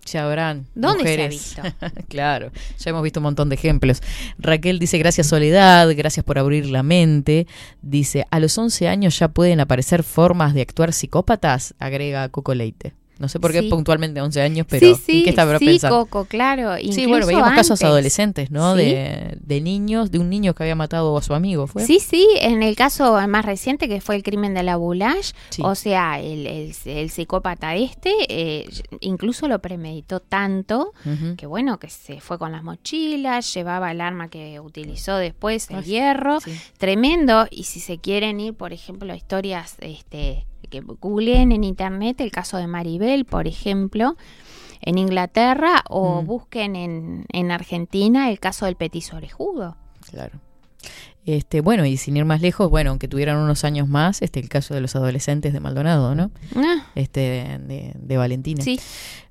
Ya habrán. ¿Dónde se ha visto? claro, ya hemos visto un montón de ejemplos. Raquel dice, gracias Soledad, gracias por abrir la mente. Dice, a los 11 años ya pueden aparecer formas de actuar psicópatas, agrega Coco Leite. No sé por qué Sí. puntualmente 11 años, pero sí, sí, ¿en qué está sí, pensando? Coco, claro. Sí, incluso bueno, veíamos casos adolescentes, ¿no? Sí. De, de niños, de un niño que había matado a su amigo, ¿fue? Sí, sí, en el caso más reciente que fue el crimen de la Boulage, Sí. o sea, el, el- el psicópata este eh, incluso lo premeditó tanto que bueno, que se fue con las mochilas, llevaba el arma que utilizó después, el Ay, hierro, sí. tremendo, y si se quieren ir, por ejemplo, a historias este, que googleen en internet, el caso de Maribel, por ejemplo, en Inglaterra, o Mm. busquen en, en Argentina el caso del petiso orejudo. Claro. Este, bueno, y sin ir más lejos, bueno, aunque tuvieran unos años más, este, el caso de los adolescentes de Maldonado, ¿no? Ah, Este, de, de Valentina. sí.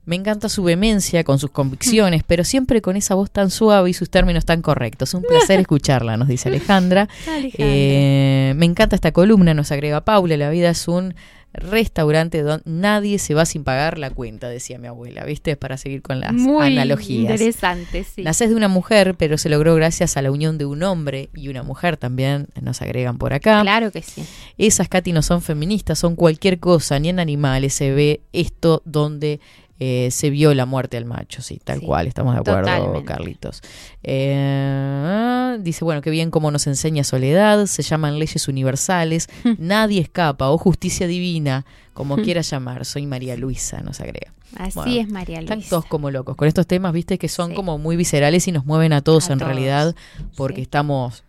Me encanta su vehemencia con sus convicciones, pero siempre con esa voz tan suave y sus términos tan correctos. Un placer escucharla, nos dice Alejandra. Alejandra. Eh, me encanta esta columna, nos agrega Paula. La vida es un restaurante donde nadie se va sin pagar la cuenta, decía mi abuela, ¿viste? Para seguir con las Muy analogías. interesante, sí. Naces de una mujer, pero se logró gracias a la unión de un hombre y una mujer también, nos agregan por acá. Claro que sí. Esas, Katy, no son feministas, son cualquier cosa, ni en animales se ve esto donde eh, se vio la muerte al macho, sí, tal Sí, cual, estamos de acuerdo, totalmente. Carlitos. Eh, dice, bueno, qué bien cómo nos enseña Soledad, se llaman leyes universales, nadie escapa, o justicia divina, como Hmm. quiera llamar, soy María Luisa, nos agrega. Así Bueno, es, María Están Luisa. todos como locos con estos temas, viste, que son Sí. como muy viscerales y nos mueven a todos A en todos. realidad, porque Sí. estamos,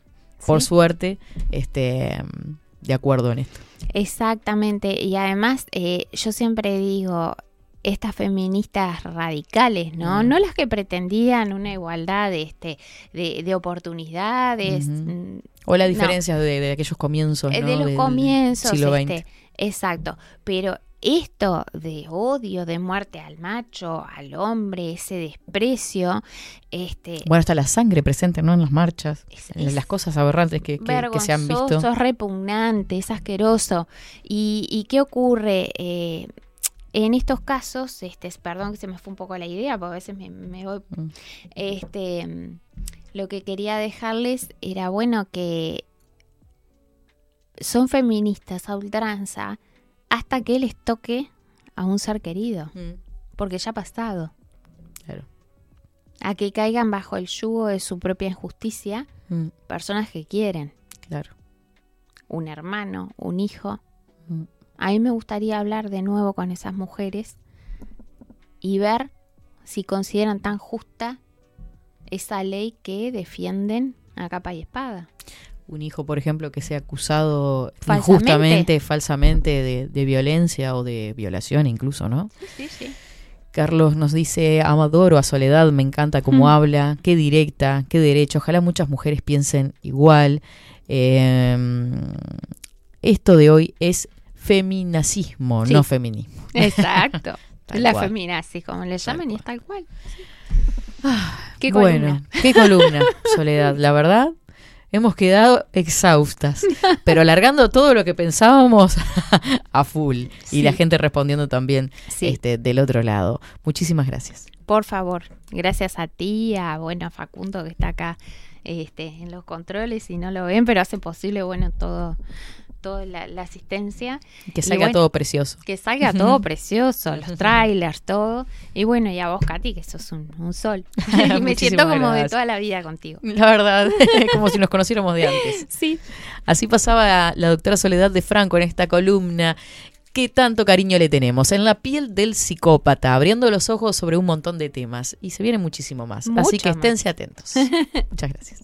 por suerte, este, de acuerdo en esto. Exactamente. Y además, eh, yo siempre digo, estas feministas radicales, ¿no? Mm. No las que pretendían una igualdad este, de, de oportunidades. Mm, O la no. diferencia de, de aquellos comienzos, Eh, ¿no? de los del comienzos, siglo este, XX. exacto. Pero esto de odio, de muerte al macho, al hombre, ese desprecio, este, Bueno, está la sangre presente, ¿no? En las marchas, en las cosas aberrantes que, que- que se han visto. vergonzoso, es repugnante, es asqueroso. ¿Y, y qué ocurre? Eh, en estos casos, este, perdón que se me fue un poco la idea, porque a veces me, me voy. Mm. Este, mm, lo que quería dejarles era bueno que son feministas a ultranza hasta que les toque a un ser querido, porque ya ha pasado. Claro. A que caigan bajo el yugo de su propia injusticia Mm. personas que quieren. Claro. Un hermano, un hijo. A mí me gustaría hablar de nuevo con esas mujeres y ver si consideran tan justa esa ley que defienden a capa y espada. Un hijo, por ejemplo, que sea acusado Falsamente. injustamente, falsamente de, de violencia o de violación incluso, ¿no? Sí, sí. Carlos nos dice, Amadoro a Soledad, me encanta cómo Mm. habla, qué directa, qué derecho, ojalá muchas mujeres piensen igual. Eh, esto de hoy es feminacismo, Sí. no feminismo. Exacto. La feminazi, como le llaman, y es tal cual. Qué bueno, columna. qué columna, Soledad. La verdad, hemos quedado exhaustas, pero alargando todo lo que pensábamos a full. Sí. Y la gente respondiendo también Sí. este, del otro lado. Muchísimas gracias. Por favor, gracias a ti, a bueno, a Facundo que está acá este, en los controles y no lo ven, pero hace posible, bueno, todo, toda la, la asistencia. Que salga bueno, todo precioso. Que salga todo precioso, los trailers, todo. Y bueno, y a vos, Katy, que sos un, un sol. y me siento como de toda la vida contigo. La verdad, como si nos conociéramos de antes. Sí. Así pasaba la doctora Soledad de Franco en esta columna. ¿Qué tanto cariño le tenemos? En la piel del psicópata, abriendo los ojos sobre un montón de temas. Y se viene muchísimo más. Así que más. esténse atentos. Muchas gracias.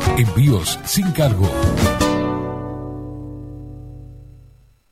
Envíos sin cargo.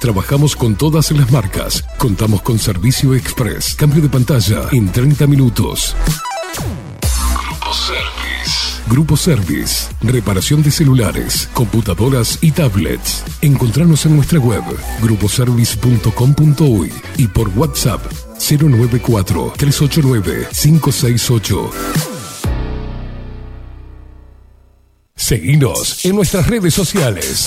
Trabajamos con todas las marcas. Contamos con servicio express. Cambio de pantalla en 30 minutos. Autoservice. Grupo Service. Reparación de celulares, computadoras y tablets. Encontranos en nuestra web gruposervice.com.uy y por WhatsApp 094 389 568. Seguinos en nuestras redes sociales.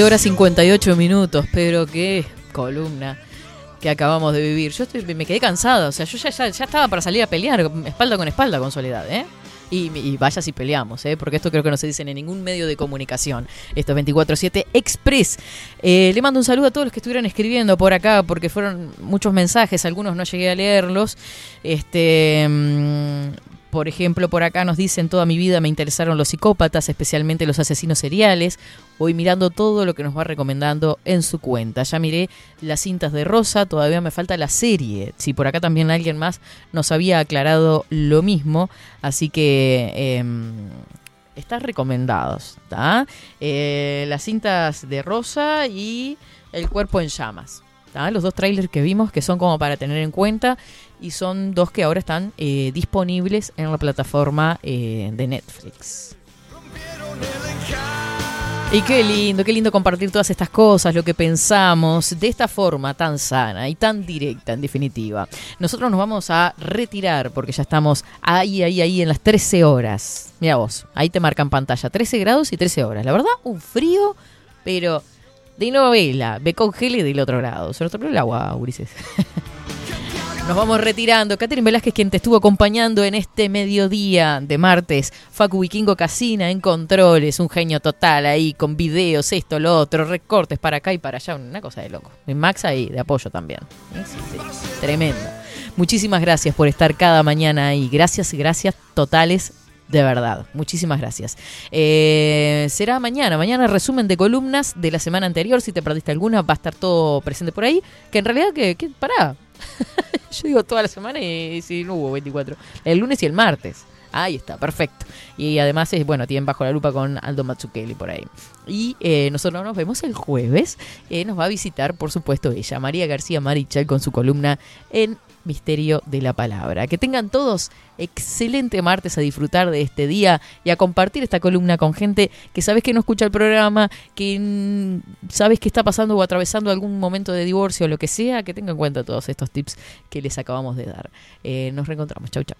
12 horas 58 minutos, pero qué columna que acabamos de vivir. Yo me quedé cansada, o sea, yo ya, estaba para salir a pelear, espalda con espalda con Soledad, ¿eh? Y, vaya si peleamos, ¿eh? porque esto creo que no se dice en ningún medio de comunicación. Esto es 24-7 Express. Eh, le mando un saludo a todos los que estuvieron escribiendo por acá, porque fueron muchos mensajes, algunos no llegué a leerlos. Este. Por ejemplo, por acá nos dicen, toda mi vida me interesaron los psicópatas, especialmente los asesinos seriales. Voy mirando todo lo que nos va recomendando en su cuenta. Ya miré las cintas de Rosa, todavía me falta la serie. Si por acá también alguien más nos había aclarado lo mismo. Así que... em, están recomendados. Eh, las cintas de Rosa y El cuerpo en llamas. ¿tá? Los dos trailers que vimos que son como para tener en cuenta y son dos que ahora están eh, disponibles en la plataforma eh, de Netflix. Y qué lindo, qué lindo compartir todas estas cosas, lo que pensamos, de esta forma tan sana y tan directa, en definitiva. Nosotros nos vamos a retirar porque ya estamos ahí, ahí, ahí en las 13 horas. Mira vos, ahí te marcan pantalla, 13 grados y 13 horas. La verdad, un frío, pero de novela, ve congele del otro lado. Se nos el agua, Ulises. Nos vamos retirando. Catherine Velázquez, quien te estuvo acompañando en este mediodía de martes. Facu Vikingo Casina en controles, un genio total ahí, con videos, esto, lo otro, recortes para acá y para allá, una cosa de loco. Y Max ahí, de apoyo también. Tremendo. Muchísimas gracias por estar cada mañana ahí. Gracias, gracias totales. De verdad, muchísimas gracias. Eh, será mañana, mañana resumen de columnas de la semana anterior. Si te perdiste alguna, va a estar todo presente por ahí. Que en realidad, que, que pará, yo digo toda la semana y si no hubo 24. El lunes y el martes. Ahí está, perfecto. Y además, es bueno, tienen bajo la lupa con Aldo Mazzucchelli por ahí. Y eh, nosotros nos vemos el jueves. Eh, nos va a visitar, por supuesto, ella, María García Marichal, con su columna en Misterio de la Palabra. Que tengan todos excelente martes a disfrutar de este día y a compartir esta columna con gente que sabes que no escucha el programa, que sabes que está pasando o atravesando algún momento de divorcio o lo que sea, que tenga en cuenta todos estos tips que les acabamos de dar. Eh, nos reencontramos. Chau, chau.